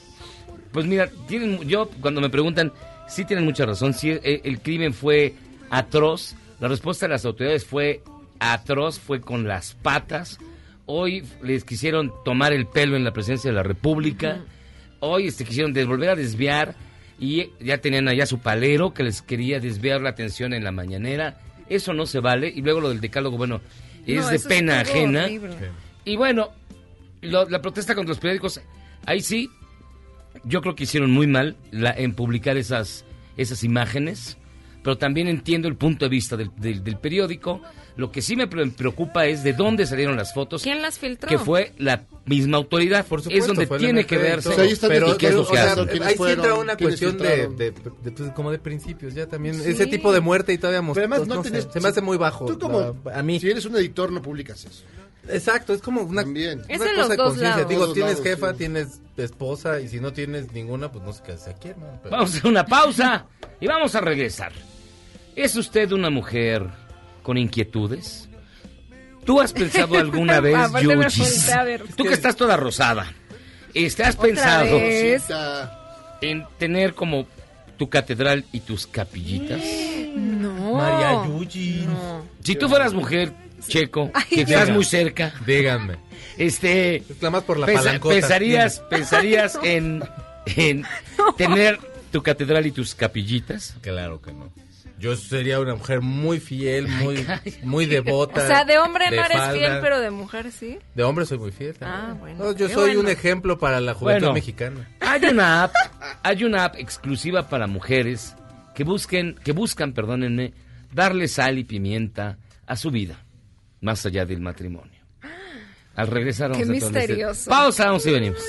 Pues mira, tienen, yo cuando me preguntan, sí tienen mucha razón, sí el, el crimen fue atroz, la respuesta de las autoridades fue atroz, fue con las patas. Hoy les quisieron tomar el pelo en la presidencia de la República. Hoy este, quisieron volver a desviar y ya tenían allá su palero que les quería desviar la atención en la mañanera. Eso no se vale. Y luego lo del decálogo, bueno, es No, de pena ajena. horrible. Y bueno, lo- la protesta contra los periódicos, ahí sí, yo creo que hicieron muy mal la- en publicar esas, esas imágenes, pero también entiendo el punto de vista del, del- del periódico. Lo que sí me pre- preocupa es de dónde salieron las fotos. ¿Quién las filtró? Que fue la misma autoridad. es donde fue el tiene que verse sea, ahí están pero, qué es lo que o sea, ahí sí entra una cuestión de, filtraron. de- de, pues, como de principios ya también Sí. ese tipo de muerte y todavía Pero además no, no sé, tenés- se me hace muy bajo Tú como, la- a mí si eres un editor no publicas eso. exacto es como una, También. Es una en cosa los de dos conciencia lados. digo Los dos tienes lados, jefa sí. tienes esposa y si no tienes ninguna pues no sé qué aquí hermano pero- Vamos a hacer una pausa y vamos a regresar. ¿Es usted una mujer con inquietudes? ¿Tú has pensado alguna vez, Yuchis? Tú que estás toda rosada. Este, ¿Has ¿Otra pensado vez? En tener como tu catedral y tus capillitas? No. María No. Si tú fueras mujer, Checo, Ay, que estás muy cerca, díganme este, por la palancota pensarías, pensarías en, en tener tu catedral y tus capillitas. claro que no yo sería una mujer muy fiel muy muy devota O sea, de hombre no eres falda. fiel, pero de mujer sí. de hombre soy muy fiel también. Ah, bueno, No, yo soy un ejemplo para la juventud Bueno. mexicana Hay una app, hay una app exclusiva para mujeres que busquen, que buscan, perdónenme, darle sal y pimienta a su vida, más allá del matrimonio. Al regresar vamos Qué a misterioso. Pausa, vamos y venimos.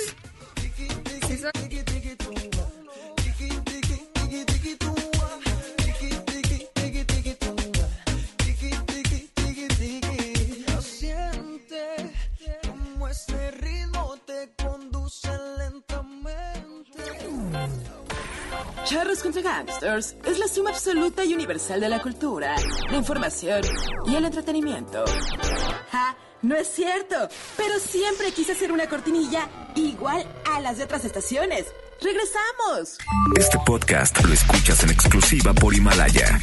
Charros contra Gangsters es la suma absoluta y universal de la cultura, la información y el entretenimiento. ¡Ja! No es cierto, pero siempre quise hacer una cortinilla igual a las de otras estaciones. ¡Regresamos! Este podcast lo escuchas en exclusiva por Himalaya.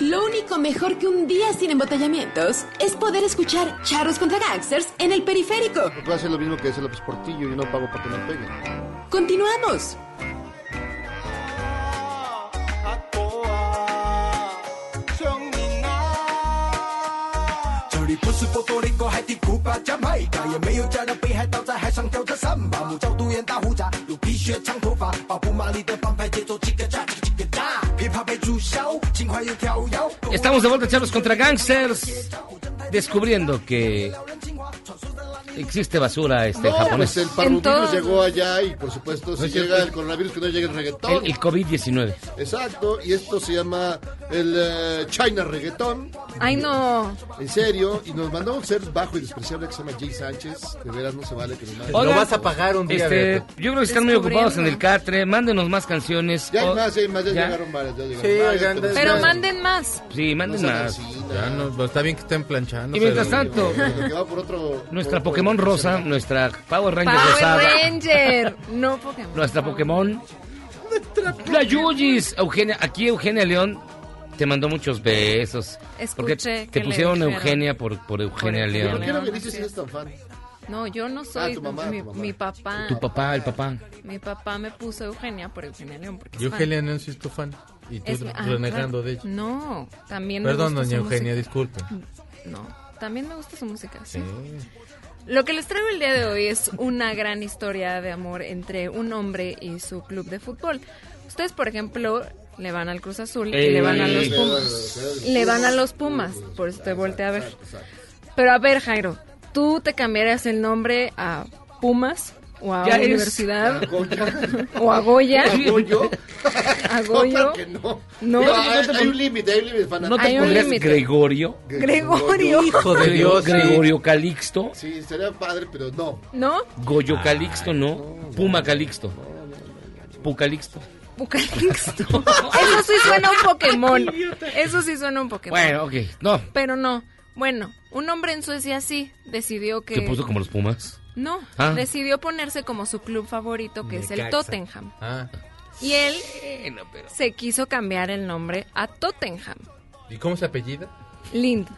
Lo único mejor que un día sin embotellamientos es poder escuchar Charros contra Gangsters en el periférico. Voy a hacer lo mismo que hace López Portillo y no pago para que me peguen. Continuamos. 多黎各海地古巴、加麦加，也没有家人北海道在海上跳着三把，母角独眼大胡子，有皮靴长头发，把布马里的帮派节奏几个炸几个几个炸，琵琶被注销，轻快又跳摇。 Estamos de vuelta, charlos contra gangsters, descubriendo que existe basura este No, japonés. pues el parvovirus llegó allá y por supuesto si es cierto. llega el coronavirus que no llegue el reggaetón. El, el COVID-19. Exacto, y esto se llama el eh, China Reggaetón, Ay, no. en serio, y nos mandó un ser bajo y despreciable que se llama Jay Sánchez, de veras no se vale que nos mande. Lo vas a pagar un día, Este, yo creo que están muy ocupados en el Catre. Mándenos más canciones. Ya hay O- más, ya hay más, ya, ¿Ya? llegaron varias, ya llegaron Sí, varias, pero- manden más. Sí, manden No más. así, Ya no, está bien que estén planchando. Y mientras pero- tanto, Lo que va por otro- nuestra Pokémon Pokémon rosa, nuestra Power Ranger Power rosada, Ranger, no Pokémon. nuestra Pokémon. La Yuyis, Eugenia, aquí Eugenia León te mandó muchos besos. porque Escuché que te le pusieron. Eugenia por, por Eugenia Por León. ¿Por qué no me dices si eres tan fan? No, yo no soy. Ah, tu mamá, mi, tu mamá. mi papá. Tu papá, el papá. Mi papá me puso Eugenia por Eugenia León. Porque es Yo. Eugenia, no soy tu fan. Y tú Es- ah, renegando claro. de ella. No, también me Perdón, gusta su doña Eugenia, música. disculpe. No, también me gusta su música. sí. Sí. Lo que les traigo el día de hoy es una gran historia de amor entre un hombre y su club de fútbol. Ustedes, por ejemplo, le van al Cruz Azul y le van a los Ey. Pumas. Le van a los Pumas, por eso te volteé a ver. Pero a ver, Jairo, ¿tú te cambiarías el nombre a Pumas o a Ya. Universidad o a Goya? ¿A Goyo? ¿A No, Goyo? claro que no. No. No, hay, hay un límite, hay un límite. ¿No te límite. Gregorio? Gregorio. Hijo de Dios. sí. Gregorio Calixto. Sí, sería padre, pero no. ¿No? Goyo Calixto, no. Puma Calixto. Pucalixto. Pucalixto. Eso sí suena un Pokémon. Eso sí suena un Pokémon. Bueno, ok. No. Pero no. Bueno, un hombre en Suecia sí decidió que... ¿Se puso como los Pumas? No, Ah. decidió ponerse como su club favorito, que es el. Tottenham. Ah. Y él pero... se quiso cambiar el nombre a Tottenham. ¿Y cómo se apellida? Lind.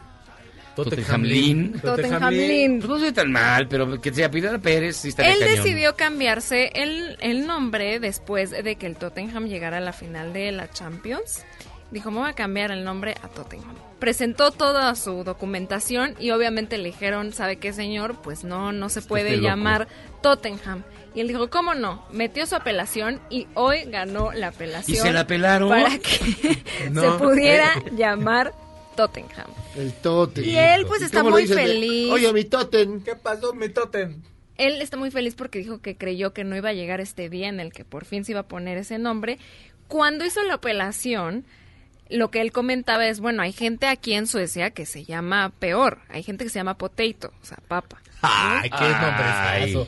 Tottenham Lin. Tottenham Lind. Pues no soy tan mal, pero que se apellidara Pérez sí Él decidió cambiarse el, el nombre después de que el Tottenham llegara a la final de la Champions. Dijo, me voy a cambiar el nombre a Tottenham. Presentó toda su documentación y obviamente le dijeron, ¿sabe qué señor? Pues no, no se puede llamar Tottenham. Y él dijo, ¿cómo no? Metió su apelación y hoy ganó la apelación. ¿Y se la apelaron? Para que No. se pudiera llamar Tottenham. El Totem. Y él, pues, ¿Y está muy feliz. Oye, mi Totem. ¿Qué pasó, mi Totem? Él está muy feliz porque dijo que creyó que no iba a llegar este día en el que por fin se iba a poner ese nombre. Cuando hizo la apelación, lo que él comentaba es, bueno, hay gente aquí en Suecia que se llama peor. Hay gente que se llama potato, o sea, papa. Ay, qué Ay. nombrezazo.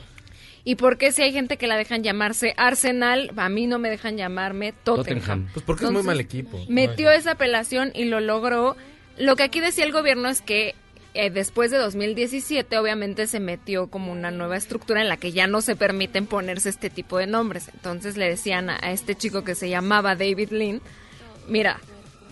¿Y por qué si hay gente que la dejan llamarse Arsenal, a mí no me dejan llamarme Tottenham? Tottenham. Pues porque es muy mal equipo. Metió esa apelación y lo logró. Lo que aquí decía el gobierno es que eh, después de 2017 obviamente se metió como una nueva estructura en la que ya no se permiten ponerse este tipo de nombres. Entonces le decían a, a este chico que se llamaba David Lynn, mira,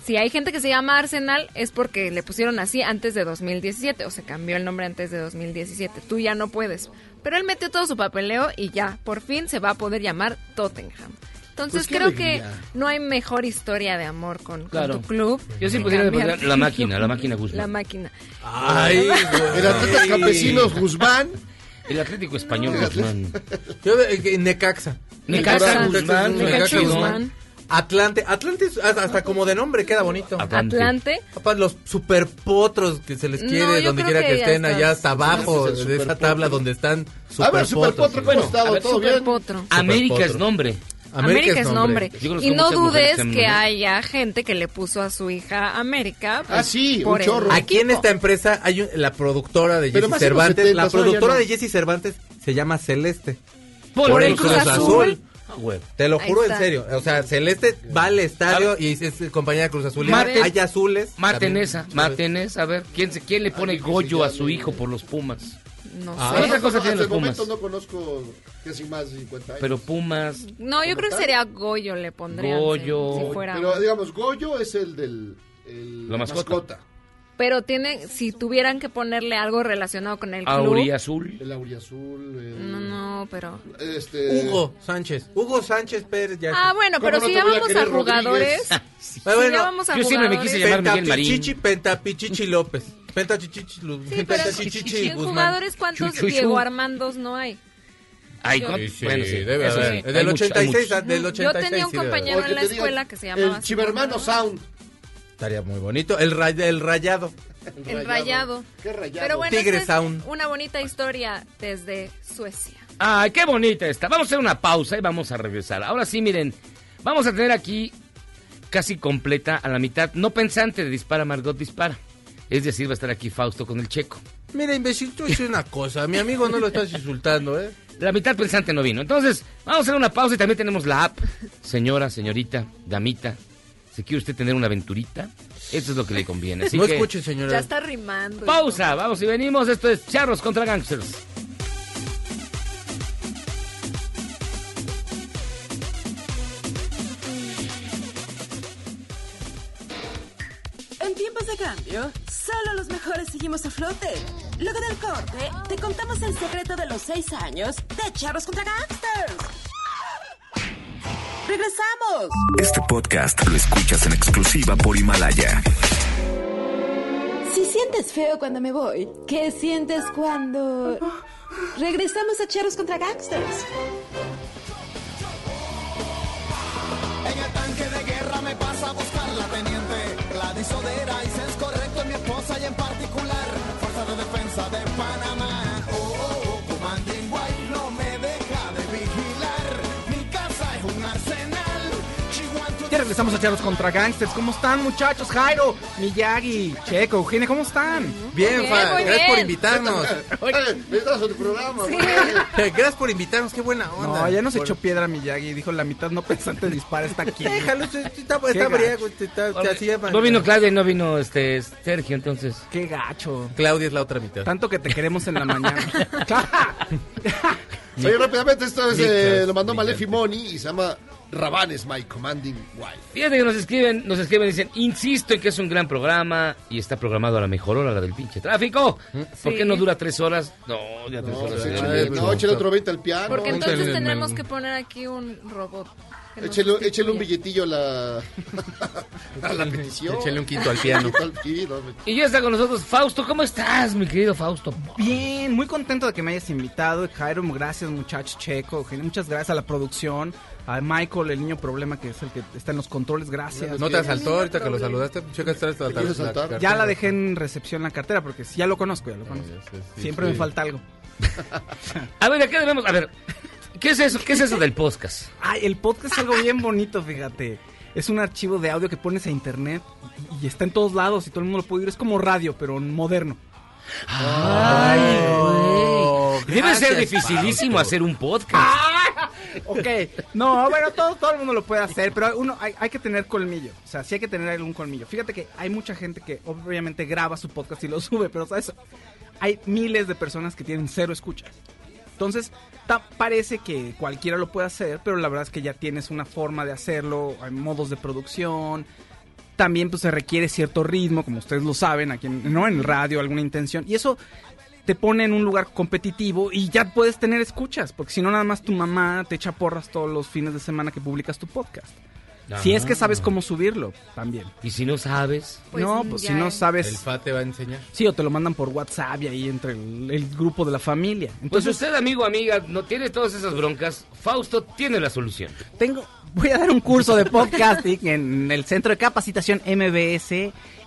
si hay gente que se llama Arsenal es porque le pusieron así antes de 2017 o se cambió el nombre antes de 2017. Tú ya no puedes. Pero él metió todo su papeleo y ya, por fin se va a poder llamar Tottenham. Entonces Pues creo que no hay mejor historia de amor con, tu club. Yo sí cambiar poner la máquina, la máquina Guzmán. La máquina. Ay. El atleta campesinos Guzmán. El Atlético Español Guzmán. Yo Necaxa. Necaxa Necaxa Guzmán. Necaxa. Guzmán. Atlante. Atlante es hasta hasta como de nombre queda bonito. Atlante. Atlante. Papá, los super potros que se les quiere, donde quiera que, que estén, allá hasta abajo de esa superpotro. tabla donde están A ver, Super superpotros. Potro, ¿cómo ha estado? a ver, ¿Todo Super bien? potro. América es nombre. América, es nombre. Y no dudes que haya gente que le puso a su hija América. pues, Ah, sí, por un chorro. Aquí en esta empresa hay un- la productora de Jesse Cervantes. 70s, la productora no. de Jesse Cervantes se llama Celeste. Por el Cruz Azul. Ah, güey. Te lo juro en serio. O sea, Celeste va al estadio y es, compañía de Cruz Azul. Hay azules. Maten esa, maten esa. A ver, ¿quién, se, quién le pone que se Goyo a su hijo por los Pumas? No Ah. sé. ¿Qué otra cosa Hasta tienen el los momento Pumas? no conozco casi más de 50 años. Pero Pumas, No, yo creo que sería Goyo le pondrían. Goyo. Si, si fuera. Pero digamos, Goyo es el del... el La mascota. Pero tiene, si tuvieran que ponerle algo relacionado con el club. Auriazul. El auriazul. El, No, no, pero. Este, Hugo Sánchez. Hugo Sánchez Pérez ya. Ah, bueno, ¿Cómo pero no si voy a vamos a jugadores. Ah, bueno, si ya vamos a yo siempre me jugadores, quise llamar Miguel Marín. Pentapichichi, Pentapichichi López. Pentachichichi, Lu- Sí, pero Pentachichichi en jugadores, ¿cuántos. Diego Armandos no hay? Ay. Sí, sí, bueno, sí, debe haber. sí. Del mucho, hay 86, mucho. del 86. Yo tenía un compañero en la escuela que se llamaba. El Chivermano. Sound. Estaría muy bonito. El, ray- el rayado. El rayado. Qué rayado. Pero bueno, Tigre es una bonita historia desde Suecia. Ay, qué bonita está. Vamos a hacer una pausa y vamos a regresar. Ahora sí, miren, vamos a tener aquí casi completa a la mitad, no pensante de Dispara Margot Dispara. Es decir, va a estar aquí Fausto con el checo. Mira, imbécil, tú dices una cosa. Mi amigo no lo estás insultando, ¿eh? La mitad pensante no vino. Entonces, vamos a hacer una pausa y también tenemos la app. Señora, señorita, damita, si quiere usted tener una aventurita, eso es lo que le conviene. No que, escuche, señora. Ya está rimando. Pausa, vamos y venimos. Esto es Charros contra Gangsters. En tiempos de cambio, solo los mejores seguimos a flote. Luego del corte, te contamos el secreto de los seis años de Charros contra Gangsters. ¡Regresamos! Este podcast lo escuchas en exclusiva por Himalaya. Si sientes feo cuando me voy, ¿qué sientes cuando... Regresamos a Charros contra Gangsters? Regresamos a Charlos contra Gangsters. ¿Cómo están, muchachos? Jairo, Miyagi, Checo, Eugenia, ¿cómo están? Bien, Bien, Fa, muy gracias por invitarnos. Oye, estás en tu programa. Sí. gracias por invitarnos, qué buena onda. No, ya nos Por- echó piedra Miyagi. Dijo la mitad no pensante dispara está aquí. Déjalo, está, briago, está- está- así llama. No vino Claudia y no vino este Sergio, entonces. Qué gacho. Claudia es la otra mitad. Tanto que te queremos en la mañana. Oye, rápidamente, esto es, eh, lo mandó. Malefi Moni y se llama Rabanes, My Commanding Wife. Fíjate que nos escriben, nos escriben y dicen, insisto en que es un gran programa y está programado a la mejor hora, la del pinche tráfico. ¿Por qué Sí. no dura tres horas? No, ya tres No, horas. sí, échale, no, échale otro 20 al piano. Porque Échale entonces el tenemos que poner aquí un robot. Échale, échale un billetillo a la, a la petición. Échale un quinto al piano. Y ya está con nosotros Fausto. ¿Cómo estás, mi querido Fausto? Bien, muy contento de que me hayas invitado. Jairo, gracias, muchachos. Checo, muchas gracias a la producción. A Michael, el niño problema, que es el que está en los controles, gracias. ¿No te asaltó ahorita que lo saludaste? Checa, está hasta ¿Te quiso asaltar? Ya la dejé en recepción la cartera porque ya lo conozco, ya lo conozco. Siempre me falta algo. A ver, acá debemos... A ver, ¿qué es eso? ¿Qué es eso del podcast? Ay, el podcast es algo bien bonito, fíjate. Es un archivo de audio que pones a internet y, y está en todos lados y todo el mundo lo puede oír. Es como radio, pero moderno. Ay, güey. Debe gracias, ser dificilísimo hacer un podcast. Ok, no, bueno, todo, todo el mundo lo puede hacer, pero uno hay, hay que tener colmillo. O sea, sí hay que tener algún colmillo. Fíjate que hay mucha gente que obviamente graba su podcast y lo sube, pero ¿sabes? Hay miles de personas que tienen cero escuchas. Entonces, ta- parece que cualquiera lo puede hacer, pero la verdad es que ya tienes una forma de hacerlo, hay modos de producción. También pues se requiere cierto ritmo, como ustedes lo saben, aquí en, ¿no? en el radio, alguna intención. Y eso te pone en un lugar competitivo y ya puedes tener escuchas, porque si no nada más tu mamá te echa porras todos los fines de semana que publicas tu podcast. Si es que sabes cómo subirlo, también. Y si no sabes... Pues no, pues si no es. El sabes... FA te va a enseñar. Sí, o te lo mandan por WhatsApp y ahí entre el, el grupo de la familia. Pues Entonces, usted, amigo, amiga, no tiene todas esas broncas. Fausto tiene la solución. tengo, voy a dar un curso de podcasting en el Centro de Capacitación MBS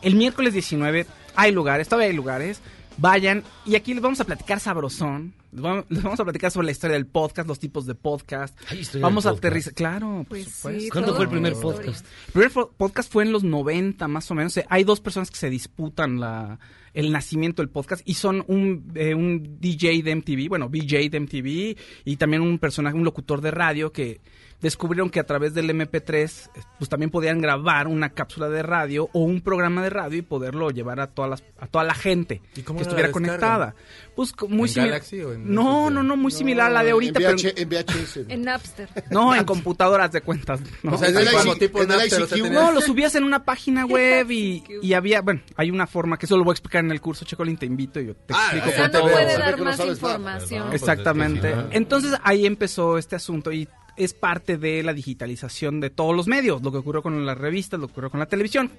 el miércoles 19. Hay lugares, todavía hay lugares. Vayan y aquí les vamos a platicar sabrosón. Les vamos, a platicar sobre la historia del podcast, los tipos de podcast. Vamos a aterrizar, claro, Pues sí, ¿Cuándo fue el primer podcast? El primer podcast fue en los 90 más o menos. Eh, Hay dos personas que se disputan la, el nacimiento del podcast y son un, eh, un DJ de MTV, bueno, VJ de MTV y también un personaje, un locutor de radio que descubrieron que a través del MP3 eh, pues también podían grabar una cápsula de radio o un programa de radio y poderlo llevar a todas las, a toda la gente ¿Y cómo que estuviera conectada. Pues muy ¿En simi- Galaxy o en No, no, no, muy similar a la de ahorita, en, pero VH, en VHS. En Napster. no en computadoras de cuentas. No. O sea, es el como IC tipo en el Napster, o sea, ICQ. tenías- No, lo subías en una página web y, y había, bueno, hay una forma que eso lo voy a explicar en el curso, Checolín, te invito y yo te Ah, explico O sea, cómo no puede dar más información. pues, Exactamente. es que sí, ¿no? Entonces ahí empezó este asunto y es parte de la digitalización de todos los medios, lo que ocurrió con las revistas, lo que ocurrió con la televisión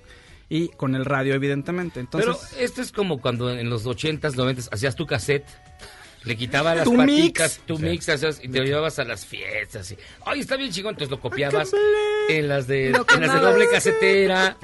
y con el radio, evidentemente. Entonces, Pero esto es como cuando en los 80s, 90s hacías tu cassette, le quitabas las Tu paticas, mix. tu mix, hacías, y te lo llevabas a las fiestas. Y, Ay, está bien chingón, entonces lo copiabas en las de, en las de doble casetera.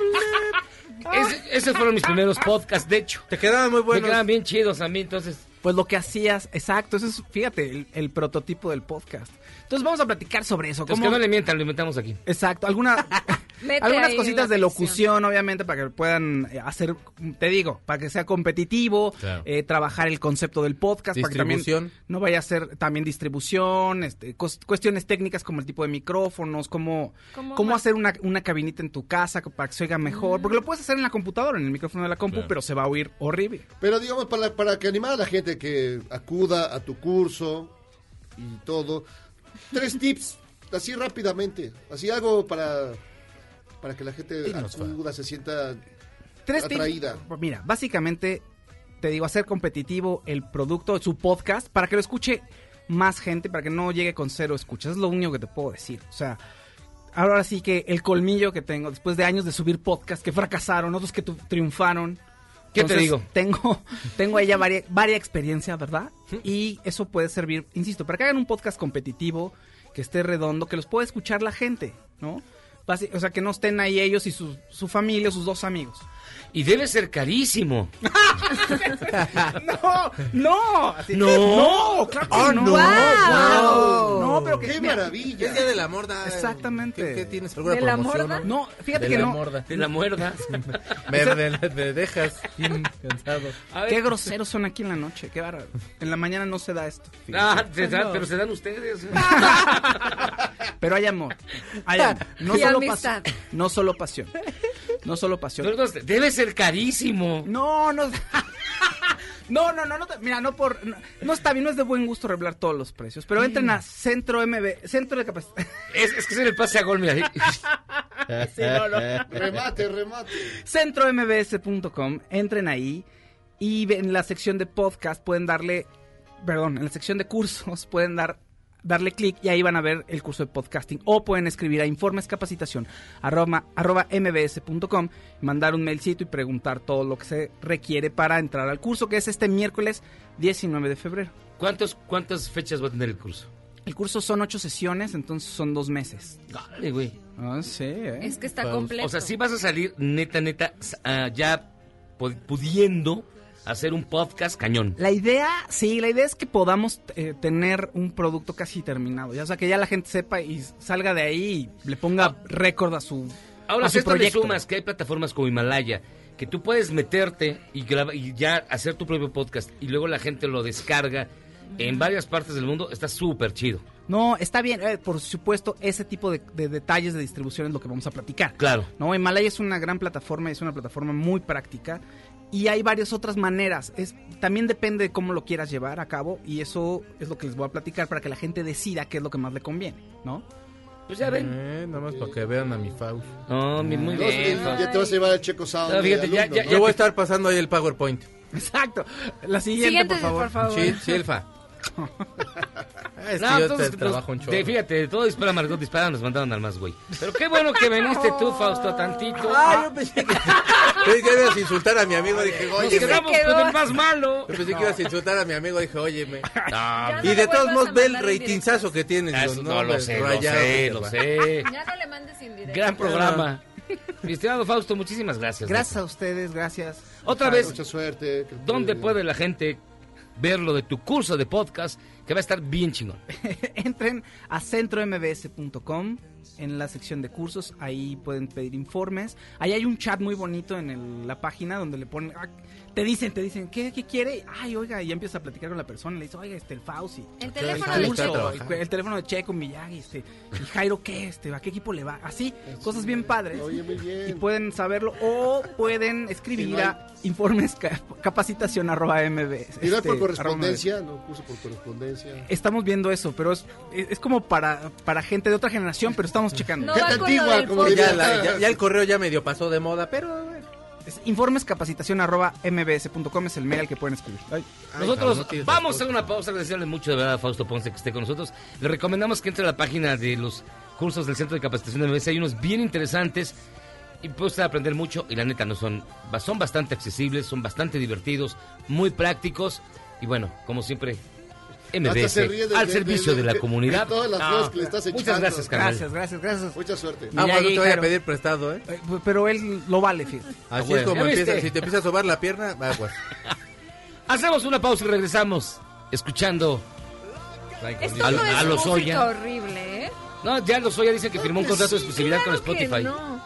Esos fueron mis primeros podcasts, de hecho. Te quedaban muy Me buenos. quedaban bien chidos a mí, entonces... pues lo que hacías, exacto, eso es, fíjate, el, el prototipo del podcast. Entonces vamos a platicar sobre eso. Los ¿Cómo- que no le mientan, lo inventamos aquí. Exacto, alguna, algunas cositas de locución, obviamente, para que puedan eh, hacer, te digo, para que sea competitivo, Claro. eh, trabajar el concepto del podcast, para que también Distribución. no vaya a ser también distribución, este, cuestiones técnicas como el tipo de micrófonos, cómo, ¿Cómo hacer una, una cabinita en tu casa para que se oiga mejor, porque lo puedes hacer en la computadora, en el micrófono de la compu, Claro. pero se va a oír horrible. Pero digamos, para, para que animar a la gente que acuda a tu curso y todo, tres tips, así rápidamente, así algo para, para que la gente acuda, se sienta Tres atraída. Pues Mira, básicamente te digo, hacer competitivo el producto, su podcast, para que lo escuche más gente, para que no llegue con cero escuchas. Es lo único que te puedo decir. O sea, ahora sí que el colmillo que tengo, después de años de subir podcast que fracasaron, otros que tu- triunfaron. ¿Qué te digo? Tengo, tengo ahí ya varia, varia experiencia, ¿verdad? Y eso puede servir, insisto, para que hagan un podcast competitivo, que esté redondo, que los pueda escuchar la gente, ¿no? O sea, que no estén ahí ellos y su, su familia o sus dos amigos. Y debe ser carísimo. no, no, así- No. no, claro que Oh, no. no. Wow. No, pero que ¡Qué mira, maravilla! Es día de la morda. Exactamente. ¿Qué, qué tienes? ¿Alguna ¿De la morda? No, fíjate De que la no. morda. De la muerda. Me, me- me dejas bien cansado. Qué groseros son aquí en la noche, qué bárbaro. En la mañana no se da esto. Ah, se dan- pero se dan ustedes. Pero hay amor. Hay amor. No Y solo amistad. pasión. No solo pasión. No solo pasión. Debe ser carísimo. No, no. No, no, no, no, mira, no por, no, no está bien, no es de buen gusto revelar todos los precios, pero entren a Centro MB, Centro de Capacitación. Es, es que se le pase a gol, mira. Sí, no, no. Remate, remate. CentroMBS.com, entren ahí y en la sección de podcast pueden darle, perdón, en la sección de cursos pueden dar darle clic y ahí van a ver el curso de podcasting o pueden escribir a informescapacitación arroba, arroba mbs.com mandar un mailcito y preguntar todo lo que se requiere para entrar al curso que es este miércoles 19 de febrero. ¿Cuántos, ¿Cuántas fechas va a tener el curso? El curso son ocho sesiones, entonces son dos meses. Dale, güey. Ah, sí, ¿eh? Es que está Vamos. completo. O sea, sí vas a salir neta, neta, ah, ya pu- pudiendo hacer un podcast cañón. La idea, sí, la idea es que podamos eh, tener un producto casi terminado. Ya, o sea, que ya la gente sepa y salga de ahí y le ponga récord a su, Ahora, a si su esto le proyecto. sumas que hay plataformas como Himalaya, que tú puedes meterte y, graba- y ya hacer tu propio podcast y luego la gente lo descarga en varias partes del mundo, está súper chido. No, está bien, eh, por supuesto, ese tipo de, de detalles de distribución es lo que vamos a platicar. Claro. No, Himalaya es una gran plataforma, es una plataforma muy práctica y hay varias otras maneras. Es, también depende de cómo lo quieras llevar a cabo y eso es lo que les voy a platicar para que la gente decida qué es lo que más le conviene, ¿no? Pues ya ven. Eh, nada más para que vean a mi Faust. No, mi- muy bien. ya te vas a llevar el checo sound. No, fíjate, de ya- alumno, ya- ¿no? Yo voy a estar pasando ahí el PowerPoint. Exacto. La siguiente, Siguiente, por favor. por favor. Sí, Silfa. Es que No, yo entonces, te nos- trabajo un chorro. de- fíjate, de todo dispara Margot dispara, nos mandaron al más güey. Pero qué bueno que veniste tú, Fausto, tantito. Ah, yo pensé que, pensé que ibas a insultar a mi amigo. Dije, Nos oye, quedamos quedó. con el más malo. Yo pensé que ibas a insultar a mi amigo. Dije, óyeme. No, no Y de todos modos, ve el ratingazo que tienes. Ah, eso no lo sé, lo sé, lo sé. Ya no le mandes indirecto. Gran programa. Mi estimado Fausto, muchísimas gracias. Gracias a ustedes, gracias. Otra vez, Mucha suerte. ¿dónde puede la gente ver lo de tu curso de podcast que va a estar bien chingón? Entren a centrombs.com en la sección de cursos, ahí pueden pedir informes. Ahí hay un chat muy bonito en el- la página donde le ponen, ah, te dicen, te dicen, ¿qué, qué quiere? Ay, oiga, y empieza a platicar con la persona, le dice, oiga, este, el Fauci. El teléfono Claro, de Checo. el, el teléfono de Checo Miyagi, este, y Jairo, ¿qué? Este, ¿a qué equipo le va? Así, cosas bien padres. Oye, muy Y pueden saberlo o pueden escribir Sí, no hay- a informes ca- capacitación arroba mbs. Y no es por este, correspondencia, no, curso por correspondencia. Estamos viendo eso, pero es, es como para, para gente de otra generación, pero estamos checando. No antigua, como. Ya, la- ya- ya el correo ya medio pasó de moda, pero. Es informescapacitación arroba mbs.com es el mail al que pueden escribir. Ay, Nosotros no vamos a una pausa, agradecerle mucho de verdad a Fausto Ponce que esté con nosotros. Le recomendamos que entre a la página de los cursos del Centro de Capacitación de MBS, hay unos bien interesantes y puede usted aprender mucho y la neta no son, son bastante accesibles, son bastante divertidos, muy prácticos y bueno, como siempre, MBS de- al servicio de, de- la comunidad. de todas las Ah, flores que le estás Muchas gracias, carnal. Gracias, gracias, gracias. Mucha suerte. Ah, bueno, Miyagi, te voy a pedir prestado, ¿eh? Eh, Pero él lo vale, fíjate. Empieza. Si te empieza a sobar la pierna, aguas. Hacemos una pausa y regresamos escuchando Esto a, no a es los Oya. horrible, ¿eh? No, ya los Oya dice que firmó un contrato de exclusividad con Claro Spotify. no.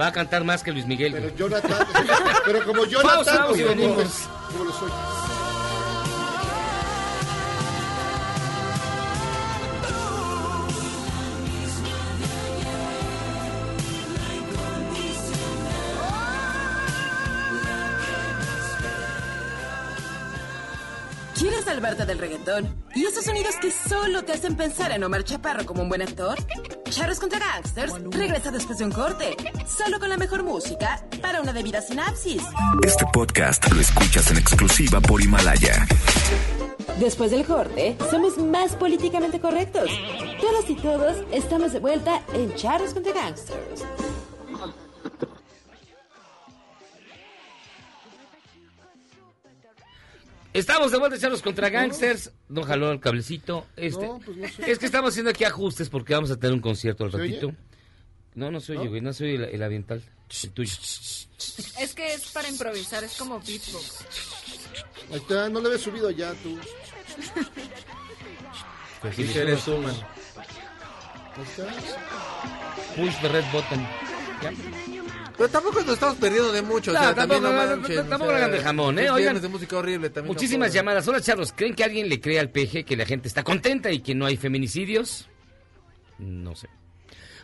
Va a cantar más que Luis Miguel. Pero. Jonathan, pero como Pausa, Jonathan, y como, venimos. como lo soy. Salvarte del reggaetón? ¿Y esos sonidos que solo te hacen pensar en Omar Chaparro como un buen actor? Charros contra Gangsters regresa después de un corte, solo con la mejor música para una debida sinapsis. Este podcast lo escuchas en exclusiva por Himalaya. Después del corte, somos más políticamente correctos. Todas y todos estamos de vuelta en Charros contra Gangsters. Estamos de vuelta, Charlos contra Gangsters. No jaló el cablecito. Este. No, pues no sé. Es que estamos haciendo aquí ajustes porque vamos a tener un concierto al ¿Se oye? ratito. No, no se oye, güey. No se oye el, el aviental. El tuyo. Es que es para improvisar, es como beatbox. Ahí está, no le habías subido ya tú. Pues sí, eres tú, man. Push the red button. Ya. Pero tampoco nos estamos perdiendo de mucho. o sea, tampoco, también no manchen, o tampoco sea, hagan de jamón, ¿eh? Oigan, de música horrible también. Muchísimas llamadas. Hola, Charlos. ¿Creen que alguien le cree al peje que la gente está contenta y que no hay feminicidios? No sé.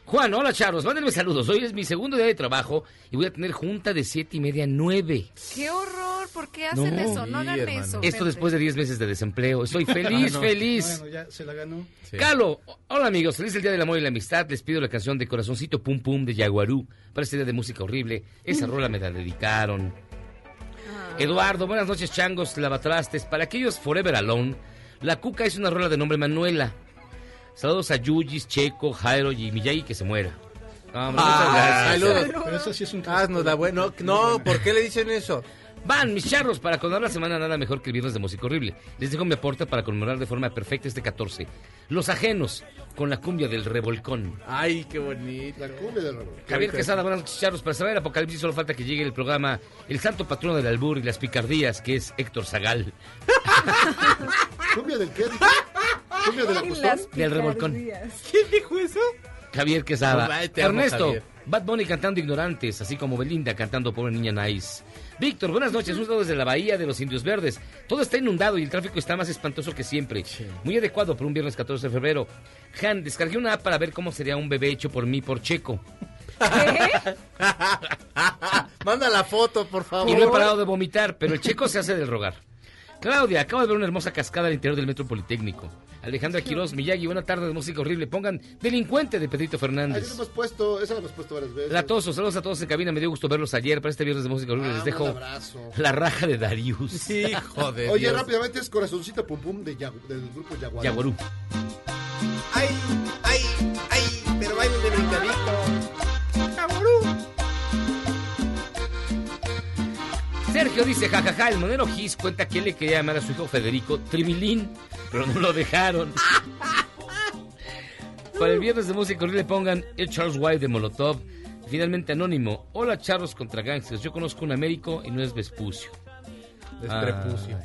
Juan, hola, Charlos. Mándenme saludos. Hoy es mi segundo día de trabajo y voy a tener junta de siete y media a nueve. ¡Qué horror! ¿Por qué hacen No, eso? No sí, hagan hermano. eso. Esto gente. después de 10 meses de desempleo. Estoy feliz, Ah, no. feliz. Bueno, ya se la ganó. Sí. Calo, hola amigos, feliz el Día del Amor y la Amistad. Les pido la canción de Corazoncito Pum Pum de Yaguarú para este día de música horrible. Esa rola me la dedicaron. Eduardo, buenas noches, changos, lavatrastes. Para aquellos Forever Alone, la cuca es una rola de nombre Manuela. Saludos a Yuyis, Checo, Jairo y Miyagi que se muera. Ah, muchas Ah, gracias. saludos. Pero eso sí es un Haznos la buena. No, no, ¿por qué le dicen eso? Van, mis charros, para conmemorar la semana nada mejor que el viernes de música horrible. Les dejo mi aporte para conmemorar de forma perfecta este 14. Los ajenos, con la cumbia del revolcón. Ay, qué bonito. La cumbia del rabo. Javier Quesada, buenas noches, charros. Para saber el apocalipsis solo falta que llegue el programa El Santo Patrono del Albur y las Picardías, que es Héctor Zagal, ¿Cumbia del qué? ¿Cumbia del del revolcón. ¿Quién dijo eso? Javier Quesada. No, amo, Ernesto, Javier. Bad Bunny cantando Ignorantes, así como Belinda cantando Pobre Niña Nice. Víctor, buenas noches. Un saludo desde la Bahía de los Indios Verdes. Todo está inundado y el tráfico está más espantoso que siempre. Muy adecuado para un viernes 14 de febrero. Han, descargué una app para ver cómo sería un bebé hecho por mí, por Checo. Manda la foto, por favor. Y no he parado de vomitar, pero el checo se hace del rogar. Claudia, acabo de ver una hermosa cascada al interior del Metro Politécnico. Alejandra Quiroz, Miyagi, buena tarde de música horrible. Pongan Delincuente de Pedrito Ahí Fernández. lo hemos puesto, esa la hemos puesto varias veces. Latoso, saludos a todos en cabina. Me dio gusto verlos ayer para este viernes de música horrible. Ah, Les un dejo abrazo. la raja de Darius. Hijo de Oye, Dios. rápidamente es Corazoncito Pum Pum de Yagu- del grupo Yaguarú. Yaguarú. Ay, ay, ay, pero bailen de brincadito. Sergio dice, jajaja, el monero Gis cuenta que él le quería llamar a su hijo Federico Trimilín, pero no lo dejaron. Para el viernes de música horrible pongan el Charles White de Molotov. Finalmente anónimo. Hola Charlos contra gangsters. Yo conozco un Américo y no es Vespucio. Es Ah. prepucio.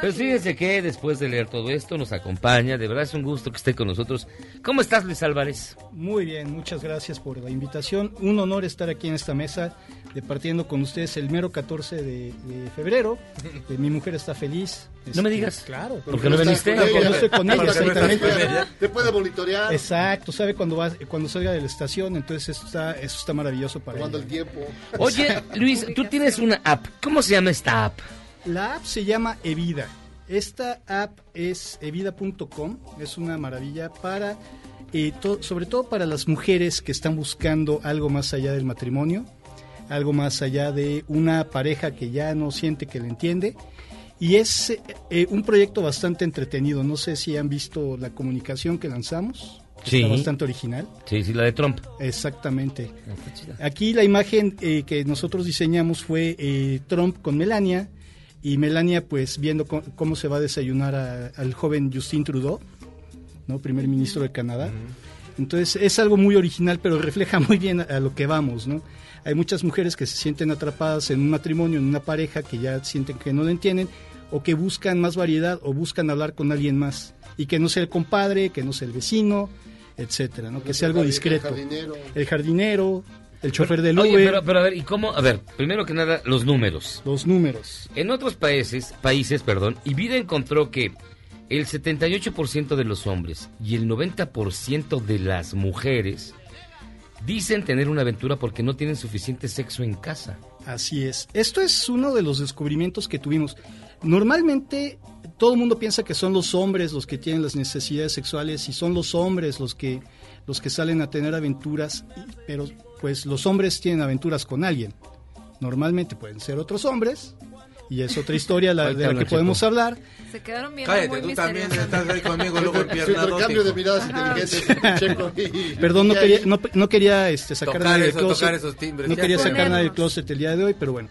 Pues fíjense que después de leer todo esto nos acompaña. De verdad es un gusto que esté con nosotros. ¿Cómo estás Luis Álvarez? Muy bien, muchas gracias por la invitación. Un honor estar aquí en esta mesa departiendo con ustedes el mero 14 de, de febrero. Eh, mi mujer está feliz. No me Este, digas. Claro. ¿Por qué no Porque ella. no estoy con ella, Porque no estás exactamente. con ella. Te puede monitorear, Exacto, sabe cuando va, cuando salga de la estación, entonces eso está, eso está maravilloso para tomando ella. el tiempo. Oye, Luis, tú tienes una app. ¿Cómo se llama esta app? La app se llama Evida. Esta app es evida.com, es una maravilla para, eh, to- sobre todo para las mujeres que están buscando algo más allá del matrimonio, algo más allá de una pareja que ya no siente que le entiende. Y es eh, un proyecto bastante entretenido. No sé si han visto la comunicación que lanzamos. Sí. Está bastante original. Sí, sí, la de Trump. Exactamente. Aquí la imagen eh, que nosotros diseñamos fue eh, Trump con Melania y Melania pues viendo cómo se va a desayunar a- al joven Justin Trudeau, ¿no? primer ministro de Canadá. Entonces es algo muy original pero refleja muy bien a, a lo que vamos. ¿no? Hay muchas mujeres que se sienten atrapadas en un matrimonio, en una pareja que ya sienten que no la entienden o que buscan más variedad o buscan hablar con alguien más y que no sea el compadre, que no sea el vecino, etcétera, ¿no? que sea algo El discreto jardinero. el jardinero, el chofer del Oye, Uber, pero, pero a ver, ¿y cómo? A ver, primero que nada, los números. los números. En otros países, países, perdón, y Vida encontró que el 78% de los hombres y el 90% de las mujeres dicen tener una aventura porque no tienen suficiente sexo en casa. Así es. Esto es uno de los descubrimientos que tuvimos. Normalmente todo el mundo piensa que son los hombres los que tienen las necesidades sexuales y son los hombres los que los que salen a tener aventuras, pero pues los hombres tienen aventuras con alguien. Normalmente pueden ser otros hombres, y es otra historia la, de la que podemos hablar. Se quedaron viendo Cállate, muy tú también estás ahí conmigo, luego el intercambio de miradas Ajá. inteligentes, Checo y- Perdón, no quería, no, no quería este, sacar Tocar nada del closet. tocar esos timbres. No quería sacar nada del closet el día de hoy, pero bueno.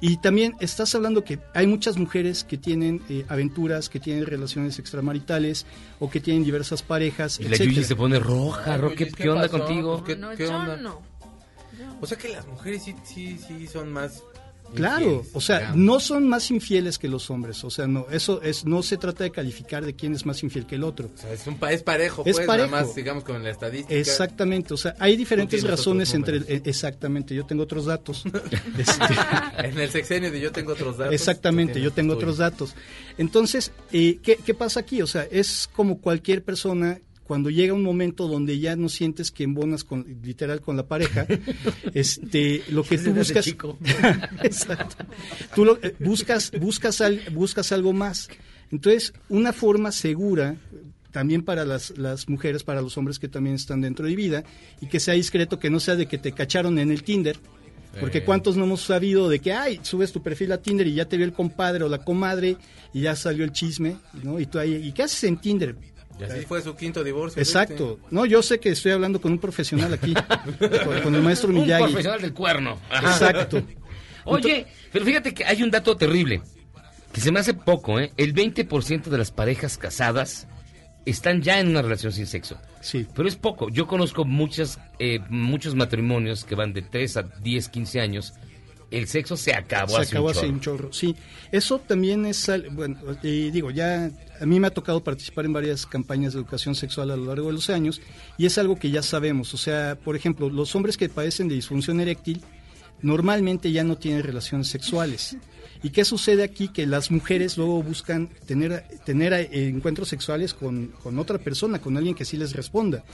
Y también estás hablando que hay muchas mujeres que tienen eh, aventuras, que tienen relaciones extramaritales o que tienen diversas parejas, Y la. Yuyi se pone roja, Ro, ¿qué, qué onda pasó? contigo? Pues, ¿qué- No, qué yo onda? no. O sea que las mujeres sí, sí, sí son más. Claro, infieles, o sea, digamos. no son más infieles que los hombres, o sea, no, eso es, no se trata de calificar de quién es más infiel que el otro. O sea, es, un, pa- es parejo, Es pues, parejo. nada más, digamos, con la estadística. Exactamente, o sea, hay diferentes razones entre, exactamente, yo tengo otros datos. Este, En el sexenio de yo tengo otros datos. Exactamente, yo tengo otros datos. Entonces, eh, ¿qué, qué pasa aquí? O sea, es como cualquier persona cuando llega un momento donde ya no sientes que embonas con, literal con la pareja, este, lo que tú buscas, chico. Exacto. tú lo- eh, buscas, buscas, al- buscas algo más. Entonces, una forma segura también para las, las mujeres, para los hombres que también están dentro de vida, y que sea discreto, que no sea de que te cacharon en el Tinder, porque cuántos no hemos sabido de que, ay, subes tu perfil a Tinder y ya te vio el compadre o la comadre y ya salió el chisme, ¿no? Y tú ahí, ¿y qué haces en Tinder? Y así fue su quinto divorcio. Exacto. No, yo sé que estoy hablando con un profesional aquí, con, con el maestro Un Miyagi. profesional del cuerno. Ajá. Exacto. Oye, pero fíjate que hay un dato terrible, que se me hace poco, ¿eh? El 20% de las parejas casadas están ya en una relación sin sexo. Sí. Pero es poco. Yo conozco muchas, eh, muchos matrimonios que van de 3 a 10, 15 años. El sexo se acabó se hace acabó un hace un chorro. Sí, eso también es, bueno, y digo, ya a mí me ha tocado participar en varias campañas de educación sexual a lo largo de los años y es algo que ya sabemos. O sea, por ejemplo, los hombres que padecen de disfunción eréctil normalmente ya no tienen relaciones sexuales. ¿Y qué sucede aquí? Que las mujeres luego buscan tener, tener encuentros sexuales con, con otra persona, con alguien que sí les responda.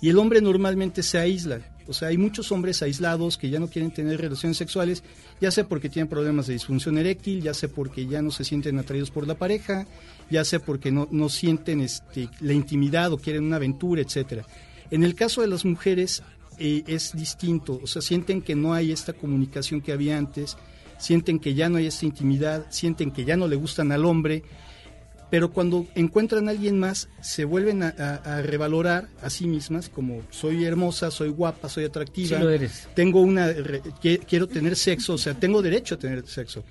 Y el hombre normalmente se aísla. O sea, hay muchos hombres aislados que ya no quieren tener relaciones sexuales, ya sea porque tienen problemas de disfunción eréctil, ya sea porque ya no se sienten atraídos por la pareja, ya sea porque no, no sienten este, la intimidad o quieren una aventura, etcétera. En el caso de las mujeres eh, es distinto, o sea, sienten que no hay esta comunicación que había antes, sienten que ya no hay esta intimidad, sienten que ya no le gustan al hombre, pero cuando encuentran a alguien más se vuelven a, a- a revalorar a sí mismas como soy hermosa, soy guapa, soy atractiva, Sí lo eres. tengo una re- quiero tener sexo, o sea, tengo derecho a tener sexo.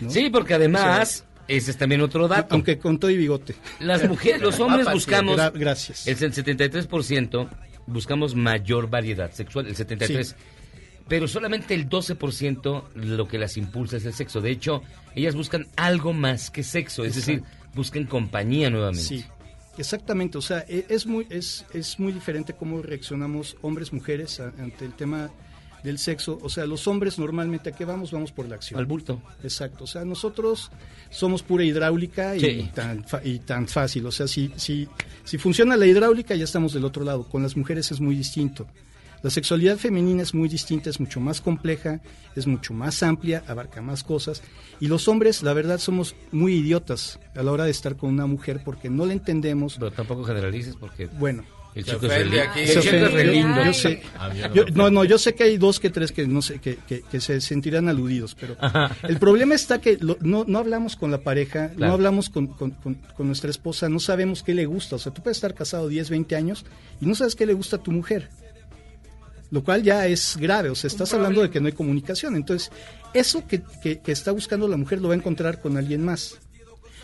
¿no? Sí, porque además, O ese es también otro dato. Aunque con todo y bigote. Las mujeres, los hombres buscamos. Gra- gracias. El 73% buscamos mayor variedad sexual, el 73%. Sí. Pero solamente el 12% lo que las impulsa es el sexo. De hecho, ellas buscan algo más que sexo, es decir, buscan compañía nuevamente. Sí, exactamente. O sea, e- es muy, es, es muy diferente cómo reaccionamos hombres, mujeres a- ante el tema del sexo. O sea, los hombres normalmente a qué vamos? Vamos por la acción. Al bulto. Exacto. O sea, nosotros somos pura hidráulica y, Sí. tan, y tan fácil. O sea, si, si, si funciona la hidráulica ya estamos del otro lado. Con las mujeres es muy distinto. La sexualidad femenina es muy distinta, es mucho más compleja, es mucho más amplia, abarca más cosas. Y los hombres, la verdad, somos muy idiotas a la hora de estar con una mujer porque no la entendemos. Pero tampoco generalices porque... Bueno. El chico es lindo. Yo sé. A mí no no, no, yo sé que hay dos que tres que no sé que, que- que se sentirán aludidos, pero el problema está que lo- no, no hablamos con la pareja, Claro. no hablamos con, con- con- con nuestra esposa, no sabemos qué le gusta. O sea, tú puedes estar casado 10, 20 años y no sabes qué le gusta a tu mujer. Lo cual ya es grave, o sea, estás hablando de que no hay comunicación. Entonces, eso que, que- que está buscando la mujer lo va a encontrar con alguien más.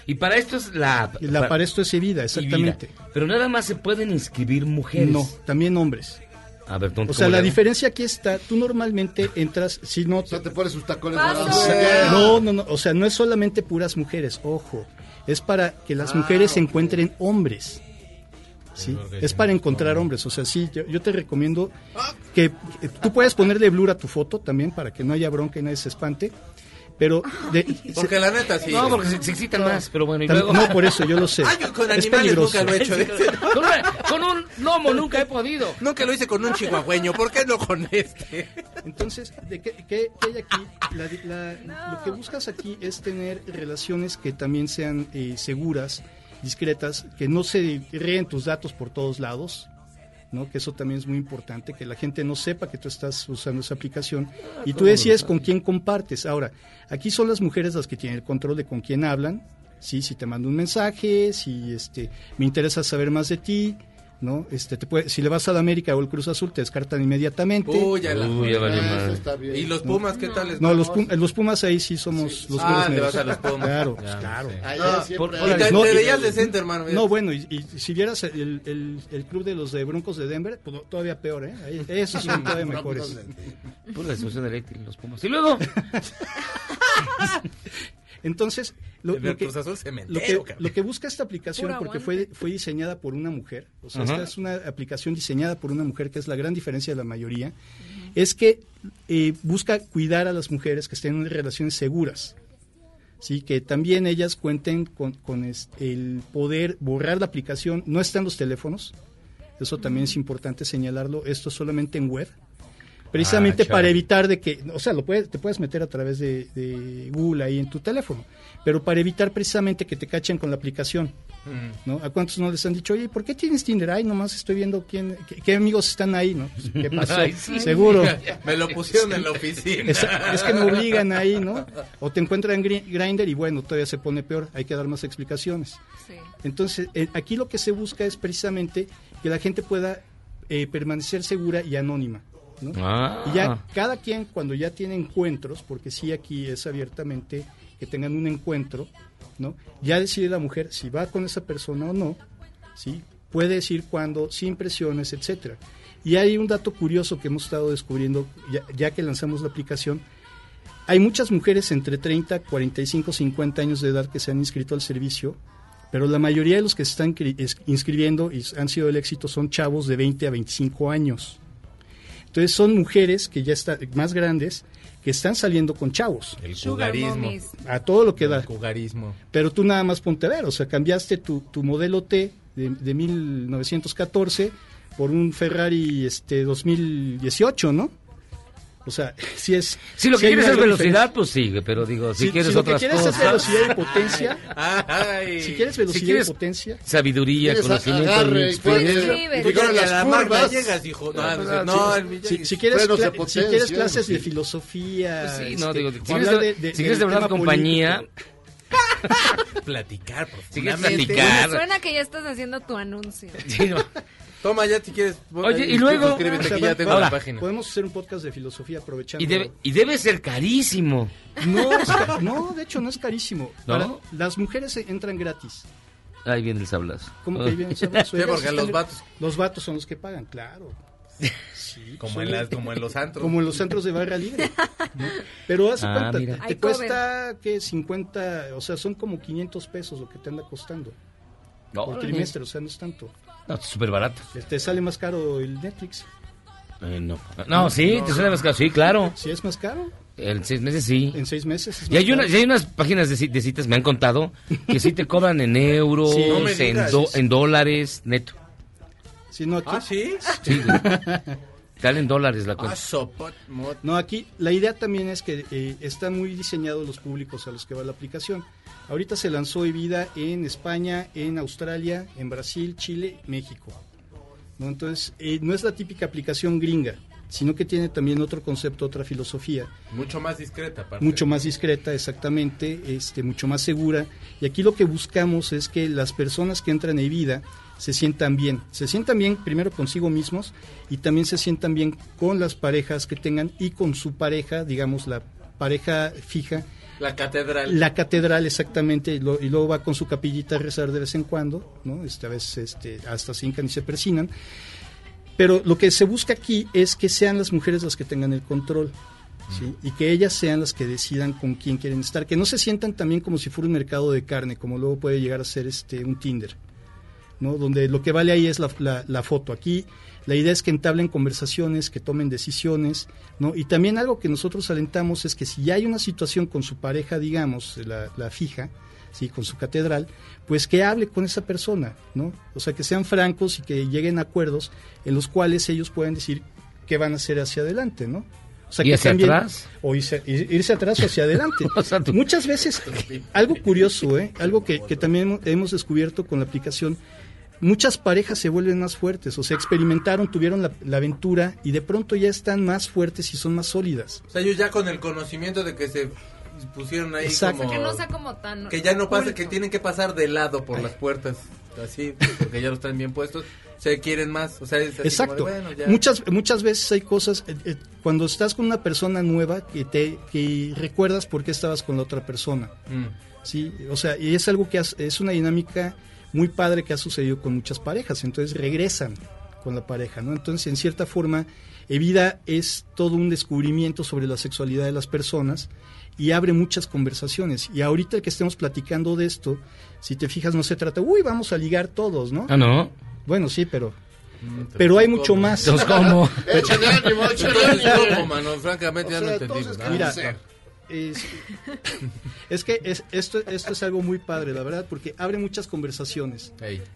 Y para esto es la... Para esto es vida, y exactamente. vida. Pero nada más se pueden inscribir mujeres. No, también hombres. A ver, ¿dónde- O sea, la diferencia aquí está, tú normalmente entras, si no... O sea, te pones sus tacones. No, no, no, o sea, no es solamente puras mujeres, ojo, es para que las mujeres encuentren hombres. ¿Sí? Es para encontrar hombres, o sea, sí, yo, yo te recomiendo que eh, tú puedes ponerle blur a tu foto también para que no haya bronca y nadie se espante, pero... de- Porque la neta sí. No, porque se, se excitan más, pero bueno, y luego... no, por eso yo lo sé. Yo con es animales peligroso. nunca lo he hecho. con, una- con un lomo nunca he podido. Nunca lo hice con un chihuahueño, ¿por qué no con este? Entonces, ¿de qué, qué- qué hay aquí? La- la- Lo que buscas aquí es tener relaciones que también sean eh, seguras, discretas, que no se ríen tus datos por todos lados, ¿no? Que eso también es muy importante, que la gente no sepa que tú estás usando esa aplicación y tú decides con quién compartes. Ahora, aquí son las mujeres las que tienen el control de con quién hablan, ¿sí? Si te mando un mensaje, si este, me interesa saber más de ti, ¿no? Este, te puede, si le vas a la América o el Cruz Azul, te descartan inmediatamente. Uy, ya la- Uy, ya valió Ah, madre. eso está bien. ¿Y los Pumas qué tal les No, los, Pum- los Pumas ahí sí somos los Ah, güeros le negros. vas a los Pumas. Claro, Ya, pues, claro. sí. Ah, siempre por- te- no, veías decente, hermano, mira. No, bueno, y, y si vieras el, el- el club de los de Broncos de Denver, pues, todavía peor, ¿eh? Ahí- Esos son todavía mejores. Pura destrucción eléctrica, los Pumas. Y luego, Entonces, lo, que, lo, que, cabrón. lo que busca esta aplicación, porque fue, fue diseñada por una mujer, o sea, esta es una aplicación diseñada por una mujer, que es la gran diferencia de la mayoría, es que eh, busca cuidar a las mujeres que estén en relaciones seguras. Sí, que también ellas cuenten con, con el poder borrar la aplicación, no está en los teléfonos, eso también es importante señalarlo, esto es solamente en web, precisamente Ah, para evitar de que, o sea, lo puedes, te puedes meter a través de, de Google ahí en tu teléfono, pero para evitar precisamente que te cachen con la aplicación. ¿no? ¿A cuántos no les han dicho, oye, ¿por qué tienes Tinder? Ay, nomás estoy viendo quién, qué, qué amigos están ahí, ¿no? Pues, ¿Qué pasó? Ay, sí. Seguro. Me lo pusieron en la oficina. Es, es que me obligan ahí, ¿no? O te encuentran en Grinder y bueno, todavía se pone peor, hay que dar más explicaciones. Entonces, eh, aquí lo que se busca es precisamente que la gente pueda eh, permanecer segura y anónima. ¿No? Ah. Y ya cada quien cuando ya tiene encuentros, porque sí aquí es abiertamente que tengan un encuentro, ¿no? Ya decide la mujer si va con esa persona o no, ¿sí? Puede decir cuándo, sin presiones, etcétera. Y hay un dato curioso que hemos estado descubriendo ya, ya que lanzamos la aplicación. Hay muchas mujeres entre 30, 45, 50 años de edad que se han inscrito al servicio, pero la mayoría de los que se están cri- es- inscribiendo y han sido el éxito son chavos de 20 a 25 años. Entonces son mujeres que ya están más grandes que están saliendo con chavos. El jugarismo. A todo lo que da. El jugarismo. Pero tú nada más ponte a ver, o sea, cambiaste tu, tu modelo T de, de 1914 por un Ferrari este 2018, ¿no? O sea, si es... si lo que sí hay quieres es velocidad, diferencia. pues sigue, pero digo, si, Si- quieres si lo que otras quieres es cosas. velocidad y potencia, Ay. si quieres velocidad Si quieres y potencia, Sabiduría, Quieres conocimiento agarre y y experiencia. Sí, Porque ahora las curvas- llegas, hijo. No, Ah, no, ¿verdad? no, Sí. el si, si quieres, de cla- si potencia, quieres clases sí. de filosofía, Pues sí, este, no, digo, o si quieres hablar de- si quieres de verdad compañía, platicar, Si quieres profundamente. platicar. Suena que ya estás haciendo tu anuncio. Sí, no. Toma ya si quieres. Oye, y luego- Suscríbete O sea, que ya tengo ahora, la página. Podemos hacer un podcast de filosofía aprovechando. Y debe, y debe ser carísimo. No, ca- no, de hecho no es carísimo. ¿No? Para- las mujeres entran gratis. Ahí viene el sablazo. ¿Cómo que ahí viene el sablazo? Sí, porque los vatos. Los vatos son los que pagan, claro. Sí, Como son- en, las, como en los antros. Como en los centros de barra libre. ¿no? Pero haz de Ah, cuenta, mira. te cuesta que 50, o sea, son como 500 pesos lo que te anda costando por Órale. trimestre, o sea, no es tanto. No, súper barato. Te sale más caro el Netflix. Eh, no. no, sí, te suena más caro. Sí, claro. Si es más caro, En seis meses sí. en seis meses es Y más hay, una, caro. y hay unas páginas de, de citas, me han contado, que sí te cobran en euros, Sí, no en, digas. do- en dólares, neto. Sí, no, aquí, Ah, sí. Sí, güey. Sale en dólares la Ah, cuenta. mot. No, aquí la idea también es que eh, están muy diseñados los públicos a los que va la aplicación. Ahorita se lanzó Evida en España, en Australia, en Brasil, Chile, México. ¿no? Entonces, eh, no es la típica aplicación gringa, sino que tiene también otro concepto, otra filosofía. Mucho más discreta, aparte. Mucho más discreta, exactamente, este, mucho más segura. Y aquí lo que buscamos es que las personas que entran en vida se sientan bien. Se sientan bien primero consigo mismos y también se sientan bien con las parejas que tengan y con su pareja, digamos, la pareja fija. La catedral. La catedral, exactamente, y, lo- y luego va con su capillita a rezar de vez en cuando, ¿no? Este, a veces este, hasta se hincan y se persinan. Pero lo que se busca aquí es que sean las mujeres las que tengan el control. ¿sí? Y que ellas sean las que decidan con quién quieren estar. Que no se sientan también como si fuera un mercado de carne, como luego puede llegar a ser este un Tinder. ¿No? Donde lo que vale ahí es la, la- la foto. Aquí la idea es que entablen conversaciones, que tomen decisiones, ¿no? Y también algo que nosotros alentamos es que si ya hay una situación con su pareja, digamos, la, la fija, sí, con su catedral, pues que hable con esa persona, ¿no? O sea, que sean francos y que lleguen a acuerdos en los cuales ellos puedan decir qué van a hacer hacia adelante, ¿no? O sea, ¿Y que hacia también- atrás? O irse, ir- irse atrás o hacia adelante. O sea, tú- Muchas veces, algo curioso, ¿eh? algo que, que también hemos descubierto con la aplicación, muchas parejas se vuelven más fuertes, o sea, experimentaron, tuvieron la, la aventura y de pronto ya están más fuertes y son más sólidas. O sea, ellos ya con el conocimiento de que se pusieron ahí Exacto. como... Que no sea como tan... Que ya no pasa, oculto. que tienen que pasar de lado por las puertas, así, porque ya los traen bien puestos, se quieren más, o sea, es así Exacto. como de, bueno, ya. muchas muchas veces hay cosas eh, eh, cuando estás con una persona nueva que te que recuerdas por qué estabas con la otra persona. Mm. Sí, o sea, y es algo que has- es una dinámica muy padre que ha sucedido con muchas parejas, entonces regresan con la pareja, ¿no? Entonces, en cierta forma, Evida es todo un descubrimiento sobre la sexualidad de las personas y abre muchas conversaciones. Y ahorita el que estemos platicando de esto, si te fijas, no se trata, uy, vamos a ligar todos, ¿no? Ah, no. Bueno, sí, pero pero hay mucho más. Entonces, ¿cómo? Échale ánimo, échale Entonces, ánimo. ¿cómo, mano? Francamente, O ya no sea, entendimos entonces, nada. ¿qué Mira? Es, es que es, esto, esto es algo muy padre, la verdad, porque abre muchas conversaciones.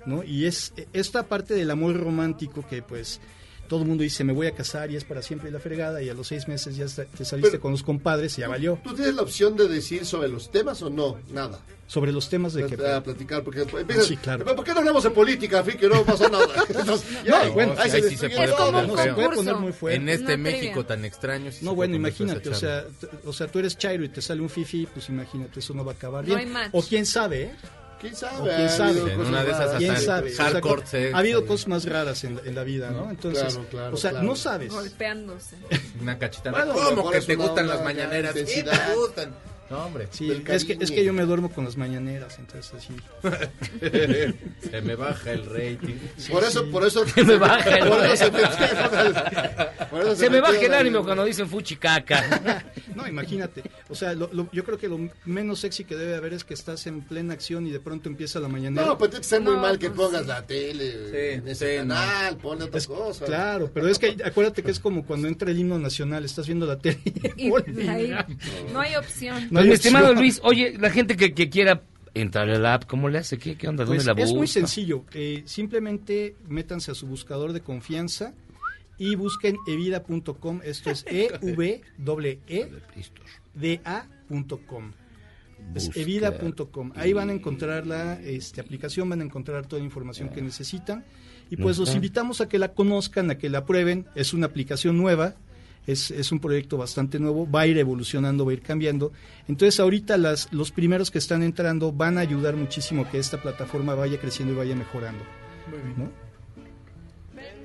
¿no? Y es esta parte del amor romántico que pues todo el mundo dice, me voy a casar y es para siempre y la fregada, y a los seis meses ya te saliste Pero- con los compadres y ya valió. ¿Tú tienes la opción de decir sobre los temas o no? Nada. Sobre los temas de que... A platicar, porque empiezas, Sí, claro. ¿por qué no hablamos de política, Fi, que no pasa nada? Entonces, ya, No, bueno, ahí sí, ahí sí se puede poner no, se feo. puede poner muy fuerte. En este México tan extraño. No, bueno, imagínate, o sea, o sea, tú eres Chairo y te sale un fifi, pues imagínate, eso no va a acabar No bien. hay match. O quién sabe, ¿eh? ¿Quién sabe? Quién Ha sabe. habido En cosas una de esas. ¿Quién sabe? el O sea, hardcore ha habido cosas más raras en, la- en la vida, ¿no? Entonces, Claro, claro, o sea, claro. no sabes. Golpeándose. Una cachetada. Bueno, ¿Cómo que te gustan las mañaneras? Sí, te gustan. No, hombre. Sí, es que, es que yo me duermo con las mañaneras, entonces así. Se me baja el rating. Por eso, por eso. Se me baja el- por eso se eso Se me baja el ánimo cuando dicen fuchicaca. No, imagínate. O sea, lo- lo- yo creo que lo menos sexy que debe haber es que estás en plena acción y de pronto empieza la mañanera. No, pues tiene que ser muy No, mal que pues, pongas sí. la tele Sí, en ese sí, no. canal, ponle otras Es- cosas. Claro, pero es que acuérdate que es como cuando entra el himno nacional, estás viendo la tele y Y ahí no hay opción. Pues, mi estimado. Luis, oye, la gente que, que quiera entrar al app, ¿cómo le hace? ¿Qué, qué onda? ¿Dónde Pues la es busca? muy sencillo. eh, simplemente métanse a su buscador de confianza y busquen evida.com. Esto es e v e d a.com. Es evida.com. Ahí van a encontrar la este, aplicación, van a encontrar toda la información que necesitan. Y pues los invitamos a que la conozcan, a que la prueben. Es una aplicación nueva. Es, es un proyecto bastante nuevo, va a ir evolucionando, va a ir cambiando. Entonces ahorita las, los primeros que están entrando van a ayudar muchísimo que esta plataforma vaya creciendo y vaya mejorando. ¿no?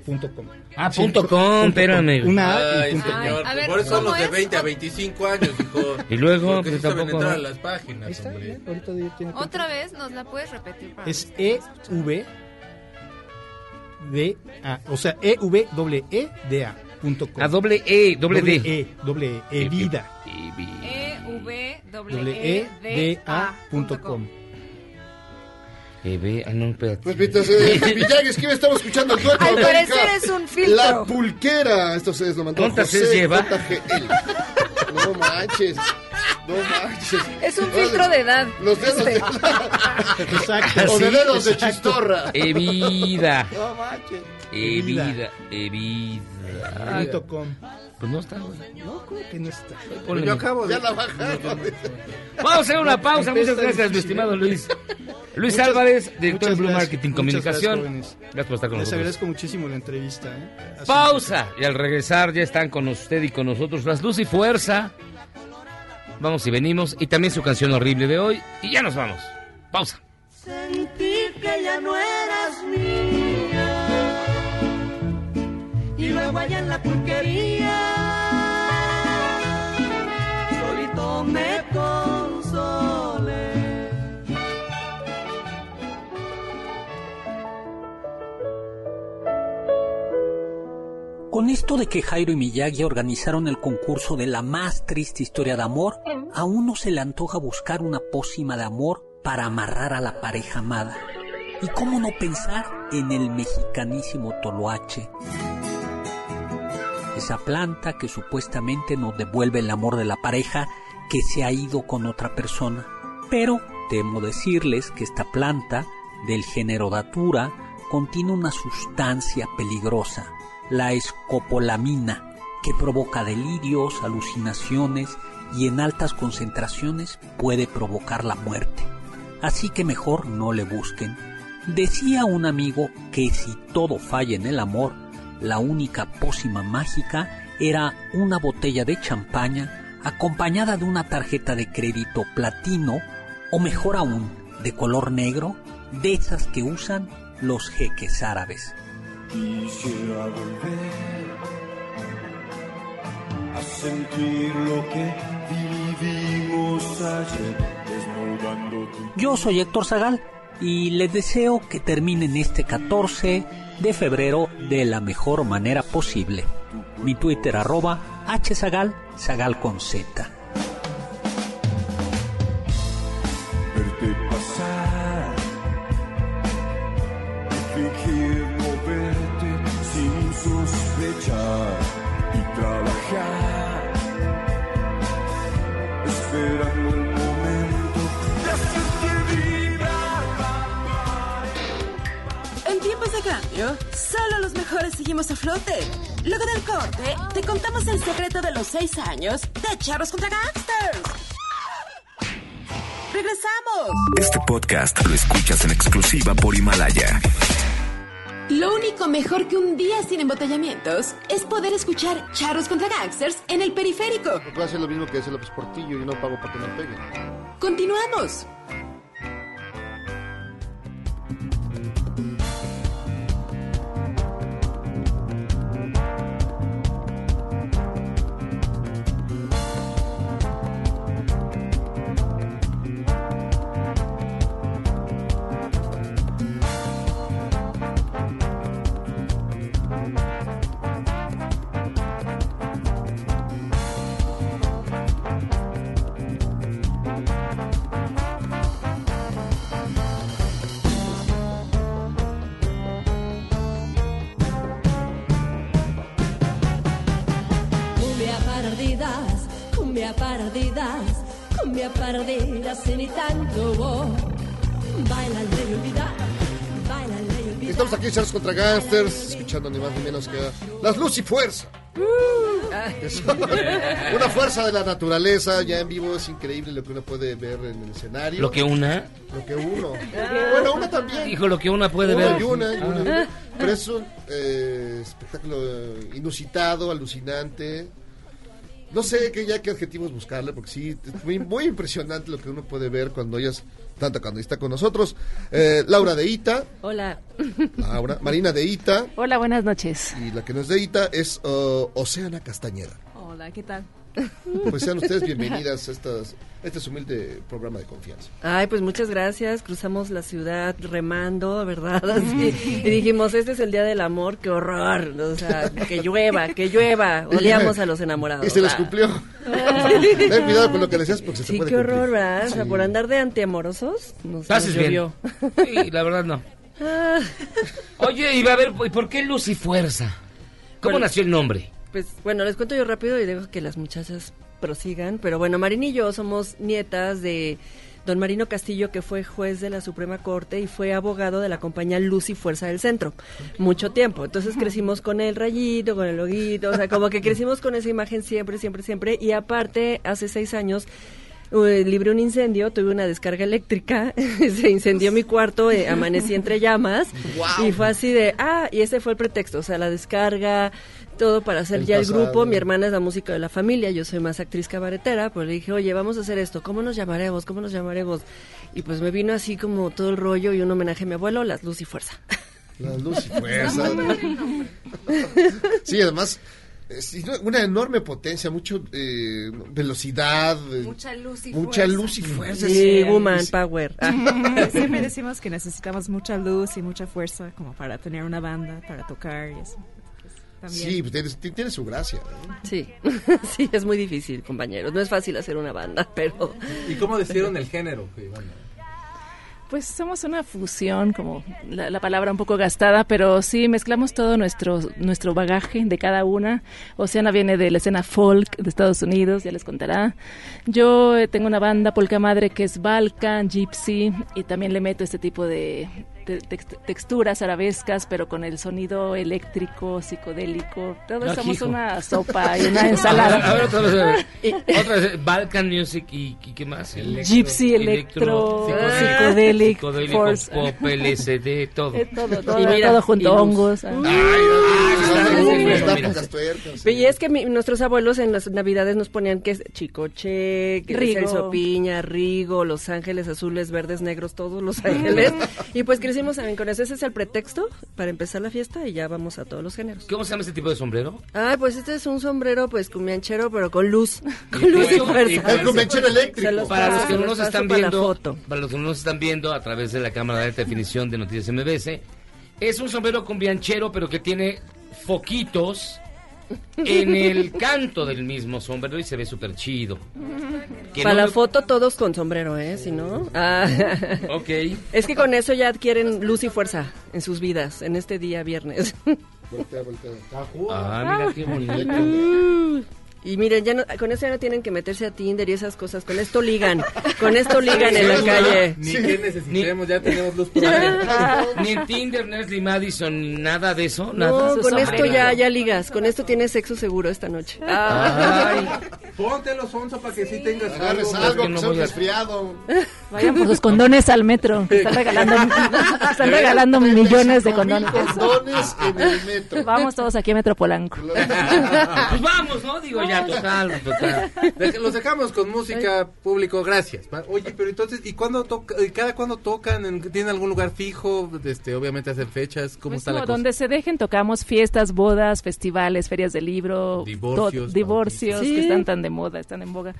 Punto com. Ah, punto com, espérame. Una A y Ay, punto com. señor, A ver, por eso son ¿cómo los de es? 20 a 25 años, hijo. Y luego, Porque pues, sí tampoco- entrar a las páginas, Ahí está, ya, ahorita tiene Otra vez, ¿nos la puedes repetir? para Es los- E V D A, o sea, E V doble E D A A doble E, doble D. E, doble E, Evida. E V Doble E D A punto com. E, B, ah, no, espérate. Pues mientras Villagues, que estamos escuchando Al parecer es un filtro. La pulquera. Esto se lo mandó ¿Cuántas José lleva? JGL. No manches. No manches. Es un filtro de edad. Los dedos de Este. Exacto. O de dedos de chistorra. Evida. No manches. Evida. Evida. Punto com. Pues no está, güey. No, ¿cómo que no está? Ponle- Yo acabo de... Ya la bajaron. Vamos a hacer una pausa. Muchas gracias, mi estimado ¿eh? Luis. Luis Muchas- Álvarez, director de Blue gracias, Marketing Comunicación. gracias, por estar con Les nosotros. agradezco muchísimo la entrevista. ¿eh? Pausa. Y al regresar ya están con usted y con nosotros las Luz y Fuerza. Vamos y venimos. Y también su canción horrible de hoy. Y ya nos vamos. Pausa. Sentí que ya no eras mía. Y luego allá en la pulquería, solito me consolé. Con esto de que Jairo y Miyagi organizaron el concurso de la más triste historia de amor, a uno se le antoja buscar una pócima de amor para amarrar a la pareja amada. ¿Y cómo no pensar en el mexicanísimo toloache? Esa planta que supuestamente nos devuelve el amor de la pareja que se ha ido con otra persona. Pero temo decirles que esta planta, del género datura, contiene una sustancia peligrosa, la escopolamina, que provoca delirios, alucinaciones y en altas concentraciones puede provocar la muerte. Así que mejor no le busquen. Decía un amigo que si todo falla en el amor, la única pócima mágica era una botella de champaña acompañada de una tarjeta de crédito platino o mejor aún, de color negro, de esas que usan los jeques árabes. Quisiera volver a sentir lo que vivimos ayer, desnudando tu Yo soy Héctor Zagal y les deseo que terminen este 14 de febrero de la mejor manera posible. Mi Twitter arroba hzagal, zagal con z. solo los mejores seguimos a flote. Luego del corte, te contamos el secreto de los seis años de Charros contra Gangsters. ¡Regresamos! Este podcast lo escuchas en exclusiva por Himalaya. Lo único mejor que un día sin embotellamientos es poder escuchar Charros contra Gangsters en el periférico. No puedo hacer lo mismo que hace López Portillo y no pago para que me peguen. Continuamos. Estamos aquí en Charles contra Gangsters, escuchando ni más ni menos que las Luz y Fuerza. Son una fuerza de la naturaleza, ya en vivo es increíble lo que uno puede ver en el escenario. Lo que una. Lo que uno. Bueno, una también. Dijo lo que una puede Una ver. y una, y una y Ah. una. Pero es un eh, espectáculo eh, inusitado, alucinante. No sé qué ya qué adjetivos buscarle, porque sí, es muy, muy impresionante lo que uno puede ver cuando ellas están tocando. Y está con nosotros eh, Laura de Ita, Hola. Laura, Marina de Ita, Hola, buenas noches. y la que no es de Ita es uh, Oceana Castañeda. Hola, ¿qué tal? Pues sean ustedes bienvenidas a estas, a este es humilde programa de confianza. Ay, pues muchas gracias. Cruzamos la ciudad remando, ¿verdad? Así. Y dijimos, este es el día del amor, qué horror. O sea, que llueva, que llueva. Odiamos a los enamorados. Y se les cumplió. Ten cuidado con lo que decías porque se te Sí, puede qué cumplir. horror, ¿verdad? O sea, por andar de antiamorosos, nos, Haces nos bien. llovió. Sí, la verdad no. Ah, Oye, y va a ver, ¿y por qué Luz y Fuerza? ¿Cómo Bueno. nació el nombre? Pues bueno, les cuento yo rápido y dejo que las muchachas prosigan. Pero bueno, Marín y yo somos nietas de don Marino Castillo, que fue juez de la Suprema Corte y fue abogado de la compañía Luz y Fuerza del Centro. Mucho tiempo. Entonces crecimos con el rayito, con el loguito, o sea, como que crecimos con esa imagen siempre, siempre, siempre. Y aparte, hace seis años... eh, libré un incendio, tuve una descarga eléctrica, se incendió mi cuarto, eh, amanecí entre llamas Guau. y fue así de, ah, y ese fue el pretexto, o sea, la descarga, todo para hacer El ya el grupo, mi hermana es la música de la familia, yo soy más actriz cabaretera, pues le dije, oye, vamos a hacer esto, ¿cómo nos llamaremos? ¿Cómo nos llamaremos? Y pues me vino así como todo el rollo y un homenaje a mi abuelo, las luz y fuerza. La luz y fuerza. sí, además, es una enorme potencia, mucho eh, velocidad. eh, Mucha luz y mucha fuerza. luz y fuerza. Sí, woman power. Siempre decimos que necesitamos mucha luz y mucha fuerza como para tener una banda, para tocar y eso. También. Sí, pues tiene, tiene su gracia. ¿no? Sí, sí, es muy difícil, compañeros. No es fácil hacer una banda, pero... ¿Y cómo decidieron el género? que iban a- Pues somos una fusión, como la, la palabra un poco gastada, pero sí mezclamos todo nuestro, nuestro bagaje de cada una. Oceana viene de la escena folk de Estados Unidos, ya les contará. Yo eh, tengo una banda polka madre que es Balkan, Gypsy, y también le meto este tipo de, texturas arabescas, pero con el sonido eléctrico, psicodélico. Todos Ah, somos hijo. una sopa y una A ver, ensalada. a ver, otra vez. Otra vez, Balkan Music y, y ¿qué más? Gypsy, electro, psicodélico, pop, LSD, todo. Eh, todo, todo, Y mira, todo junto, y hongos. ah. Y es que mi- nuestros abuelos en las navidades nos ponían que es Chicoche, que Rigo. Piña, Rigo, Los Ángeles Azules, Verdes, Negros, todos Los Ángeles. y pues crecimos también con eso. Ese es el pretexto para empezar la fiesta y ya vamos a todos los géneros. ¿Cómo se llama este tipo de sombrero? Ay, pues este es un sombrero pues cumbianchero, pero con luz. Con luz y fuerza. El cumbianchero eléctrico. Los Para los que no nos están viendo, foto. para los que no nos están viendo a través de la cámara de alta definición de Noticias MBS, es un sombrero con bianchero, pero que tiene foquitos en el canto del mismo sombrero y se ve súper chido. Que Para no la me- foto todos con sombrero, ¿eh? Si no... Ah. Ok. Es que con eso ya adquieren luz y fuerza en sus vidas, en este día viernes. Voltea, voltea. Ah, mira qué bonito. Y miren, ya no- con eso ya no tienen que meterse a Tinder y esas cosas. Con esto ligan. Con esto ligan en la calle. Ni que necesitemos, ya tenemos luz por. Ni en Tinder, Nestle Madison, ni nada de eso. Nada. No, con esto ya, ya ligas. Con esto tienes sexo seguro esta noche. Ay. Póntelo, Sonso, para que sí tengas Agarres algo. algo, que que no sea un resfriado. Vayan por sus condones al metro. Están regalando, están regalando millones de condones. Condones en el metro. Vamos todos aquí a Metro Polanco. Pues vamos, ¿no? Digo, ya, total, total. Dej- Los dejamos con música público, gracias. Oye, pero entonces, ¿y cuándo toca, cada cuándo tocan? ¿En- ¿Tienen algún lugar fijo? Este, obviamente hacen fechas, ¿cómo Pues está la no, cosa? donde se dejen tocamos fiestas, bodas, festivales, ferias de libro, Divorcios, to- divorcios bautizos. que están tan de moda, están en boga.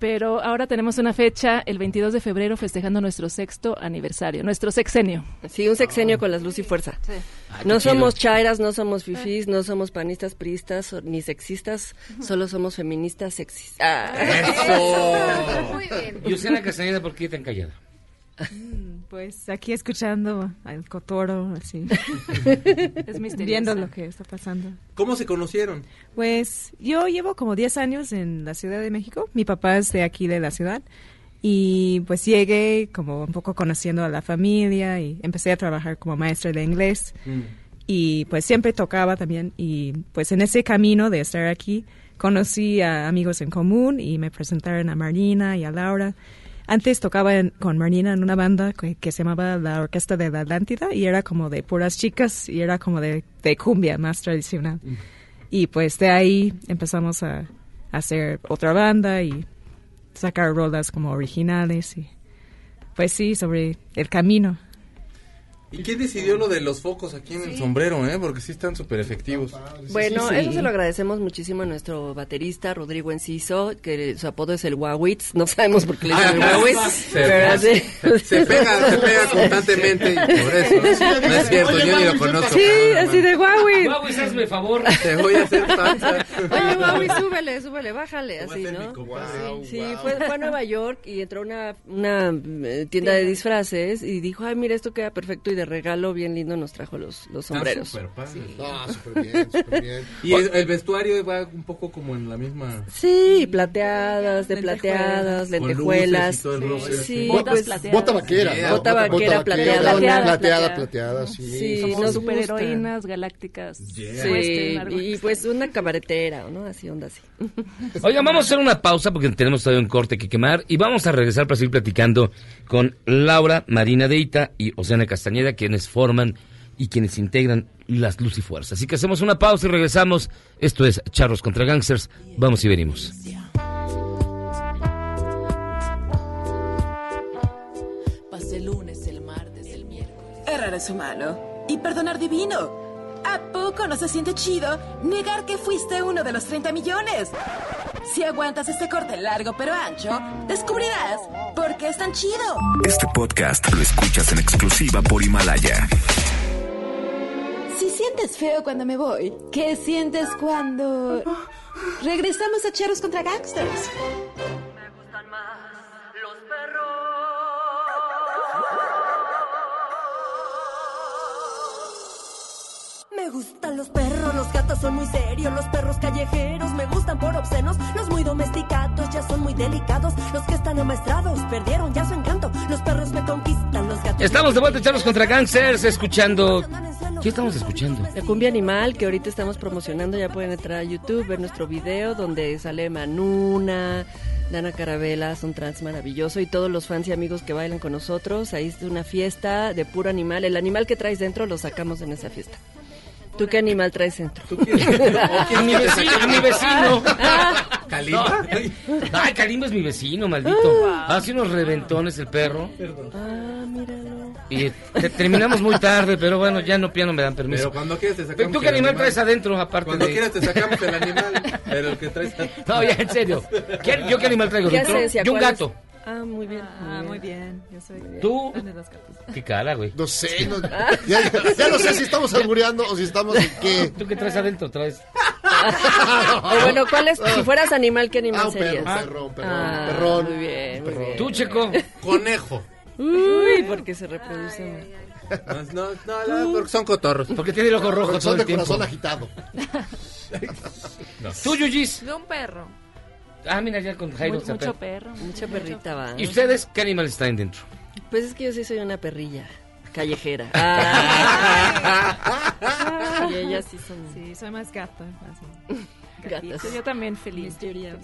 Pero ahora tenemos una fecha, el 22 de febrero, festejando nuestro sexto aniversario, nuestro sexenio. Sí, un sexenio con las luz y fuerza. No qué somos chido. chairas, no somos fifís, no somos panistas, priistas ni sexistas, solo somos feministas sexistas. Eso. Y Luciana Castañeda, ¿por qué tan callada? Pues aquí escuchando al Cotoro, así. Es misteriosa. Viendo lo que está pasando. ¿Cómo se conocieron? Pues yo llevo como 10 años en la Ciudad de México. Mi papá es de aquí de la ciudad. Y pues llegué como un poco conociendo a la familia y empecé a trabajar como maestra de inglés. Y pues siempre tocaba también. Y pues en ese camino de estar aquí conocí a amigos en común y me presentaron a Marina y a Laura. Antes tocaba en- con Marina en una banda que, que se llamaba la Orquesta de la Atlántida y era como de puras chicas y era como de, de cumbia más tradicional. Y pues de ahí empezamos a, a hacer otra banda y sacar rolas como originales y pues sí, sobre el camino. ¿Y quién decidió lo de los focos aquí en el sombrero, eh? Porque sí están súper efectivos. Bueno, Sí, sí. eso se lo agradecemos muchísimo a nuestro baterista Rodrigo Enciso, que su apodo es el Wawitz, no sabemos por qué le dicen el Ah, Wawitz, se- pero así- se pega, se pega constantemente y por eso. No es cierto, yo ni lo conozco. Sí, así de Wawitz. Guau, hazme favor. Te voy a hacer panza. Oye, Wawitz, súbele, súbele, bájale, así, ¿no? mi compadre. Sí, sí, fue, fue a Nueva York y entró a una, una eh, tienda de disfraces y dijo, ay, mira, esto queda perfecto y de regalo bien lindo nos trajo los, los sombreros. súper padre. Ah, súper bien, súper bien. Y el, el vestuario va un poco como en la misma... Sí, plateadas, de plateadas, lentejuelas. Sí, Botas pues, plateadas. Bota vaquera. Bota vaquera plateada. Plateada, Plateada, sí. Sí, Somos superheroínas galácticas. Yeah. Sí, y pues una cabaretera, ¿no? Así, onda así. Oigan, vamos a hacer una pausa porque tenemos todavía un corte que quemar y vamos a regresar para seguir platicando con Laura Marina Deita y Oceana Castañeda, quienes forman y quienes integran las Luz y Fuerza. Así que hacemos una pausa y regresamos. Esto es Charros contra Gangsters. Vamos y venimos. Pase el lunes, el martes, el miércoles. Errar es humano y perdonar divino. ¿A poco no se siente chido negar que fuiste uno de los 30 millones? Si aguantas este corte largo pero ancho, descubrirás por qué es tan chido. Este podcast lo escuchas en exclusiva por Himalaya. Si sientes feo cuando me voy, ¿qué sientes cuando regresamos a Cheros contra Gangsters? Me gustan los perros, los gatos son muy serios, los perros callejeros me gustan por obscenos, los muy domesticados ya son muy delicados, los que están amaestrados perdieron ya su encanto, los perros me conquistan, los gatos Estamos de vuelta a echarnos contra gangsters, escuchando... ¿Qué estamos escuchando? La cumbia animal que ahorita estamos promocionando, ya pueden entrar a YouTube, ver nuestro video donde sale Manuna, Dana Carabela, son trans maravilloso y todos los fans y amigos que bailan con nosotros. Ahí es una fiesta de puro animal. El animal que traes dentro lo sacamos en esa fiesta. ¿Tú qué animal traes dentro? A mi vecino, a mi vecino. ¿Kalimba? Ay, Kalimba es mi vecino, maldito. Hace unos reventones el perro. Ah, míralo. Y te- terminamos muy tarde, pero bueno, ya no, ya no me dan permiso. Pero cuando quieras te sacamos ¿Tú qué el animal animal. traes adentro, aparte Cuando de...? quieras te sacamos el animal, pero el que traes... No, ya, en serio. ¿Qué- ¿Yo qué animal traigo ¿Qué dentro? Yo un ¿Cuál es? gato. Ah, muy bien. Ah, muy bien. Yo soy ¿Tú? fan de los gatos. ¿Qué cara, güey? No sé, no- ya, ya no sé si estamos albureando o si estamos en qué. ¿Tú qué traes adentro? ¿Traes...? O bueno, ¿cuál es? Si fueras animal, ¿qué animal Ah, un perro, serías? un perro, un perrón, Ah, perrón. Muy bien, muy bien. ¿Tú, Checo? Conejo. Uy, porque se reproducen. No, no, no, porque son cotorros. Porque tiene el ojo rojo Porque todo son el de tiempo. corazón agitado. ¿Tú, Yuyis? De un perro. Ah, mira, ya con Jairo. Mucho, mucho perro. Mucha perrita va. ¿Y ustedes qué animales traen dentro? Pues es que yo sí soy una perrilla callejera. Ah. y ellas sí son Sí, soy más gata. así. Yo también feliz.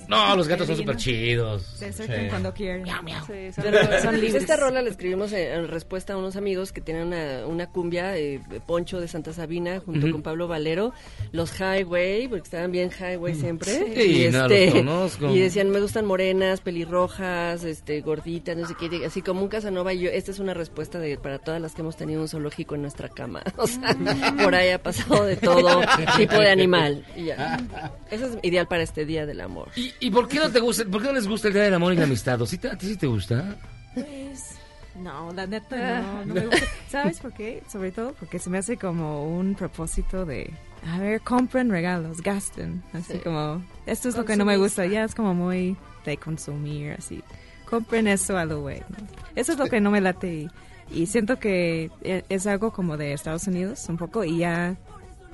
No, los gatos son súper chidos. Se acercan Sí. cuando quieren. Sí, son, Pero, son libres. esta rola la escribimos en, en respuesta a unos amigos que tienen una, una cumbia, eh, Poncho de Santa Sabina, junto con Pablo Valero, los Highway, porque estaban bien Highway siempre. Sí, y, no, este, los conozco. y decían, me gustan morenas, pelirrojas, este, gorditas, no sé qué, así como un Casanova. Y yo, esta es una respuesta de, para todas las que hemos tenido un zoológico en nuestra cama. O sea, por ahí ha pasado de todo tipo de animal. Y ya. Eso es ideal para este Día del Amor. ¿Y, y por qué no te gusta, por qué no les gusta el Día del Amor y la Amistad? ¿O sí te- ¿A ti sí te gusta? Pues, no, la neta no, no me gusta. ¿Sabes por qué? Sobre todo porque se me hace como un propósito de, a ver, compren regalos, gasten. Así Sí. como, esto es lo que no me gusta, ya es como muy de consumir, así. Compren eso a lo güey. ¿no? Eso es lo que no me late y, y siento que e- es algo como de Estados Unidos un poco y ya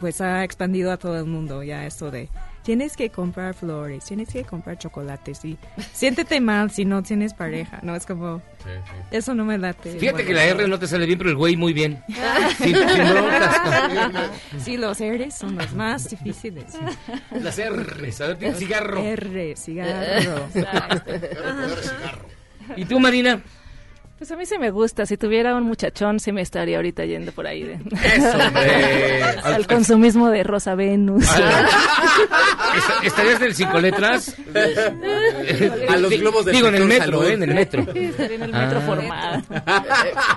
pues ha expandido a todo el mundo ya esto de tienes que comprar flores, tienes que comprar chocolates y siéntete mal si no tienes pareja, ¿no? Es como, eso no me late. Fíjate que la R no te sale bien, pero el güey muy bien. Sin, sin broncas. Sí, los R's son los más difíciles. Las R's. A ver, tiene cigarro. R, cigarro. ¿Y tú, Marina? Pues a mí sí me gusta. Si tuviera un muchachón, sí me estaría ahorita yendo por ahí. De... Eso, hombre. Al consumismo de Rosa Venus. Est- ¿Estarías del cinco letras? A los globos del Digo, en el metro. ¿eh? En el metro. Sí, estaría en el metro Ah. formada.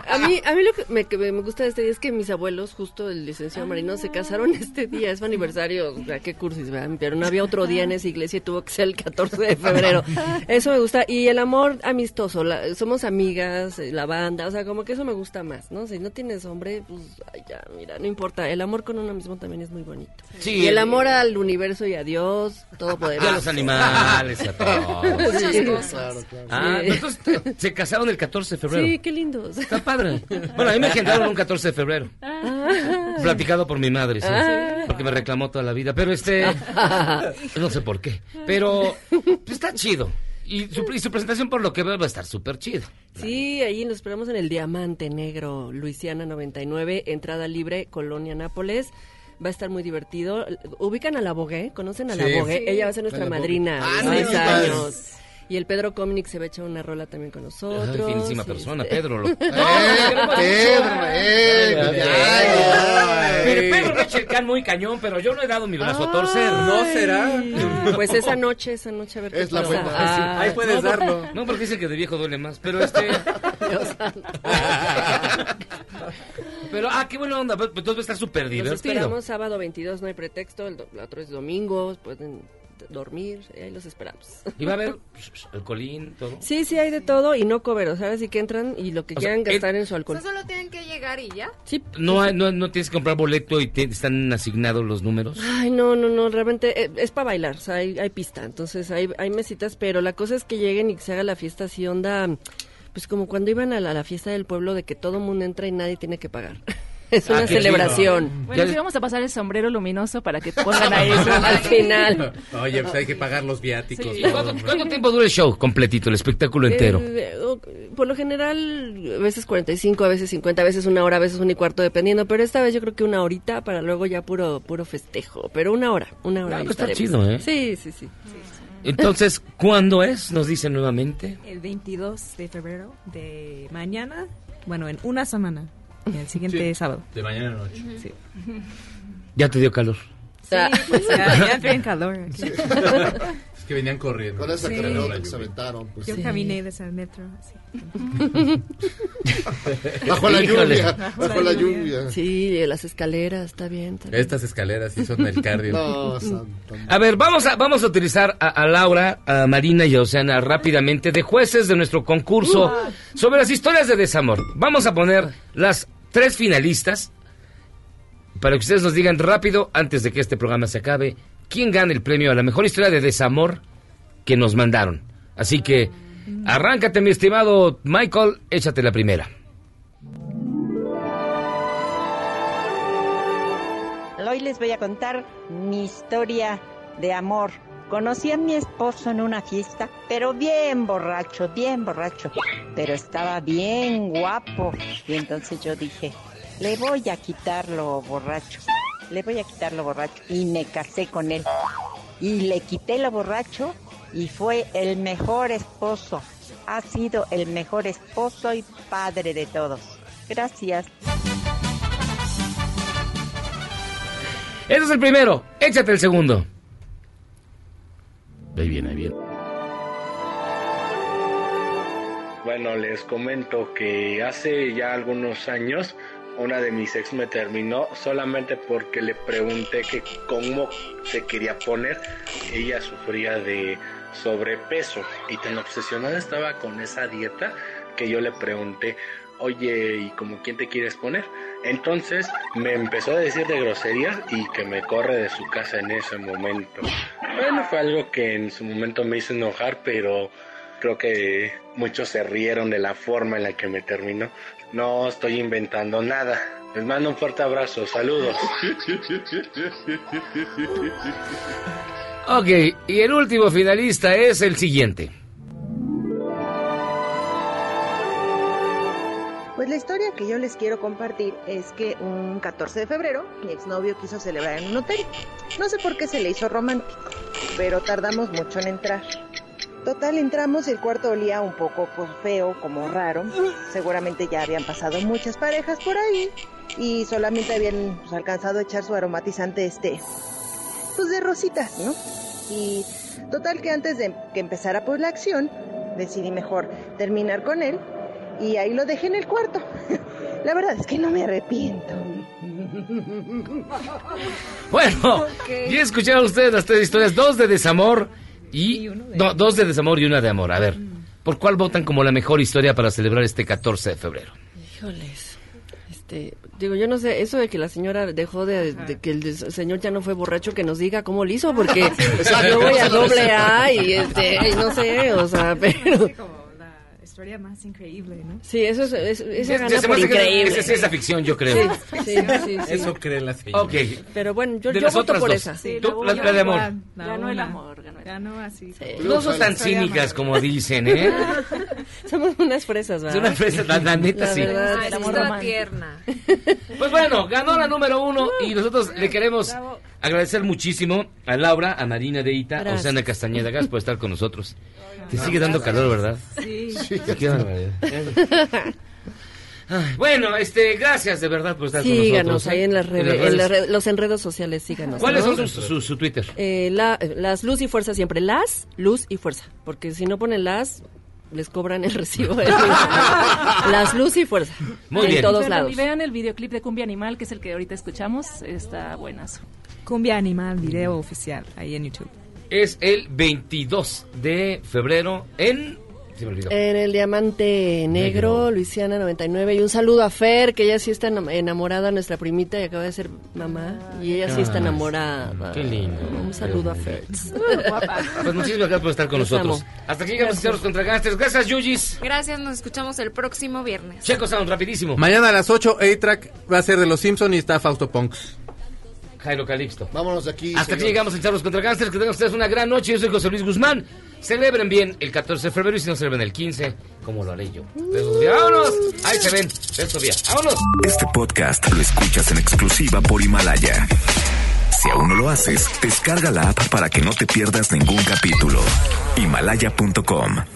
A mí, a mí lo que me, que me gusta de este día es que mis abuelos, justo el licenciado Marino, se casaron este día, es su aniversario, o sea, qué cursis, ¿verdad? Pero no había otro día en esa iglesia y tuvo que ser el 14 de febrero. Eso me gusta. Y el amor amistoso, la- somos amigas, eh, la banda, o sea, como que eso me gusta más, ¿no? Si no tienes hombre, pues ay, ya, mira, no importa. El amor con uno mismo también es muy bonito. Sí, y el amor al universo y a Dios, todo Y a poderoso. los animales, a todos. Sí. Claro, claro. Ah, Sí. entonces se casaron el 14 de febrero. Sí, qué lindos. Está padre. Bueno, a mí me agendaron un 14 de febrero. Platicado por mi madre, sí. Ah. Porque me reclamó toda la vida. Pero este. No sé por qué. Pero. pues, está chido. Y su, y su presentación, por lo que veo, va a estar súper chido. Sí, ahí nos esperamos en el Diamante Negro, Luisiana 99, entrada libre, Colonia Nápoles. Va a estar muy divertido. Ubican a la Bogué, ¿conocen a la Sí. Bogué? Sí. Ella va a ser nuestra madrina Ah, años. Y el Pedro Comnic se va a echar una rola también con nosotros. Finísima y persona, este- Pedro. Lo... Eh, Pedro, eh, Ay, ya, ya. Mire, Pedro me echa el can muy cañón, pero yo no he dado mi brazo a torcer. ¿No será? Pues esa noche, esa noche a ver qué Es la buena. Ah, Ahí puedes no, darlo. No, porque dicen que de viejo duele más, pero este... Dios santo. pero, ah, qué buena onda, pues, entonces va a estar súper divertido. esperamos sábado 22, no hay pretexto. El, otro es domingo, pueden dormir, y ahí los esperamos. Y va a haber alcoholín, todo. Sí, sí, hay de todo y no cover. O sea, ahora sí que entran y lo que O sea, quieran el- gastar en su O alcohol. sea, solo tienen que llegar y ya. Sí. No, hay- no, no tienes que comprar boleto y te, están asignados los números. Ay, no, no, no, realmente eh, es para bailar, o sea, hay, hay pista, entonces hay, hay mesitas, pero la cosa es que lleguen y que se haga la fiesta así onda, pues como cuando iban a la, a la fiesta del pueblo de que todo mundo entra y nadie tiene que pagar. Es Ah, una chido. celebración. Bueno, Ya- sí, vamos a pasar el sombrero luminoso para que pongan ahí eso. Al final. Oye, pues hay que pagar los viáticos. ¿Y todo, cuánto, tiempo dura el show completito, el espectáculo entero? Eh, eh, por lo general, a veces 45, a veces 50, a veces una hora, a veces un y cuarto, dependiendo. Pero esta vez yo creo que una horita para luego ya puro puro festejo. Pero una hora, una hora. Ah, pues está chido, ¿eh? Sí, sí, sí. Entonces, ¿cuándo es? Nos dicen nuevamente. El 22 de febrero de mañana, bueno, en una semana, el siguiente sábado. De mañana a noche. Sí. Ya te dio calor. Sí, pues ya, ya entré en calor. aquí. Es que venían corriendo. Con esa Sí. carrera que se aventaron. Pues. Yo caminé desde el metro. así. Bajo la Híjole. lluvia. Bajo la lluvia. Sí, las escaleras, está bien. está bien. Estas escaleras sí son el cardio. No, santo. A ver, vamos a, vamos a utilizar a, a Laura, a Marina y a Oceana rápidamente de jueces de nuestro concurso sobre las historias de desamor. Vamos a poner las tres finalistas para que ustedes nos digan rápido, antes de que este programa se acabe, quién gana el premio a la mejor historia de desamor que nos mandaron. Así que, arráncate, mi estimado Michael, échate la primera. Hoy les voy a contar mi historia de amor. Conocí a mi esposo en una fiesta, pero bien borracho, bien borracho. Pero estaba bien guapo. Y entonces yo dije, le voy a quitar lo borracho. Le voy a quitar lo borracho. Y me casé con él. Y le quité lo borracho y fue el mejor esposo. Ha sido el mejor esposo y padre de todos. Gracias. Ese es el primero, échate el segundo. Ahí viene, ahí. Bueno, les comento que hace ya algunos años una de mis ex me terminó solamente porque le pregunté que cómo se quería poner. Ella sufría de sobrepeso y tan obsesionada estaba con esa dieta que yo le pregunté, oye, ¿y como quién te quieres poner? Entonces me empezó a decir de groserías y que me corre de su casa en ese momento. Bueno, fue algo que en su momento me hizo enojar, pero creo que muchos se rieron de la forma en la que me terminó. No estoy inventando nada. Les mando un fuerte abrazo. Saludos. Ok, y el último finalista es el siguiente. Que yo les quiero compartir es que un 14 de febrero mi exnovio quiso celebrar en un hotel. No sé por qué se le hizo romántico, pero tardamos mucho en entrar. Total, entramos y el cuarto olía un poco pues, feo, como raro. Seguramente ya habían pasado muchas parejas por ahí y solamente habían pues, alcanzado a echar su aromatizante este, pues de rositas, ¿no? Y total que antes de que empezara pues la acción, decidí mejor terminar con él y ahí lo dejé en el cuarto. La verdad es que no me arrepiento. Bueno, ya escucharon ustedes las tres historias, dos de desamor y... no, dos de desamor y una de amor. A ver, ¿por cuál votan como la mejor historia para celebrar este 14 de febrero? Híjoles. Este, digo, yo no sé, eso de que la señora dejó de, de que el señor ya no fue borracho, que nos diga cómo lo hizo, porque yo voy a doble A y este, y no sé, o sea, pero... La historia más increíble, ¿no? Sí, eso es, es- Se- gana por increíble. esa es ciencia ficción, yo creo. Sí, sí, sí, sí. Eso cree la señora. Ok. Pero bueno, yo, De yo las voto otras por dos. esa. Sí, Tú, la- la de amor. Ganó el amor, ganó, así. No son tan cínicas como dicen, ¿eh? Somos unas fresas, ¿verdad? Es una fresa, la, la neta La sí. verdad, Ay, sí. sí, estaba tierna. Pues bueno, ganó la número uno y nosotros le queremos agradecer muchísimo a Laura, a Marina de Ita, a. Osana Castañeda Gas por estar con nosotros. Te sigue dando calor, ¿verdad? Sí. Qué barbaridad. Ay, Bueno, este, gracias de verdad por estar con Síganos nosotros. ahí ¿eh? en las redes, en las redes. red- los enredos sociales, síganos. ¿Cuáles ¿no? son su, su- su Twitter? Eh, la- las luz y fuerza siempre, las, luz y fuerza, porque si no ponen las, les cobran el recibo. las luz y fuerza. Muy en bien. todos Pero lados. Y vean el videoclip de Cumbia Animal, que es el que ahorita escuchamos, está buenazo. Cumbia Animal, video oficial, ahí en YouTube. Es el 22 de febrero en... Se me olvidó. En el Diamante Negro, Luisiana 99. Y un saludo a Fer, que ella sí está enam- enamorada, nuestra primita, y acaba de ser mamá. Y ella sí está Ah, enamorada. Qué lindo. Un saludo a Fer. Pues muchísimas gracias por estar con Los nosotros. amo. Hasta aquí llegamos a Charlos contra Gangsters. Gracias, Yuyis. Gracias, nos escuchamos el próximo viernes. Checo Sound, rapidísimo. Mañana a las 8, A-Track va a ser de los Simpson y está Fausto Ponks. Jairo Calixto. Vámonos de aquí. Hasta aquí señores. llegamos en Charlos contra Gangsters. Que tengan ustedes una gran noche. Yo soy José Luis Guzmán. Celebren bien el 14 de febrero y si no celebren el 15, ¿Cómo lo haré yo? Besos. ¡Vámonos! Ahí se ven. Besos, Sofía. ¡Vámonos! Este podcast lo escuchas en exclusiva por Himalaya. Si aún no lo haces, descarga la app para que no te pierdas ningún capítulo. Himalaya.com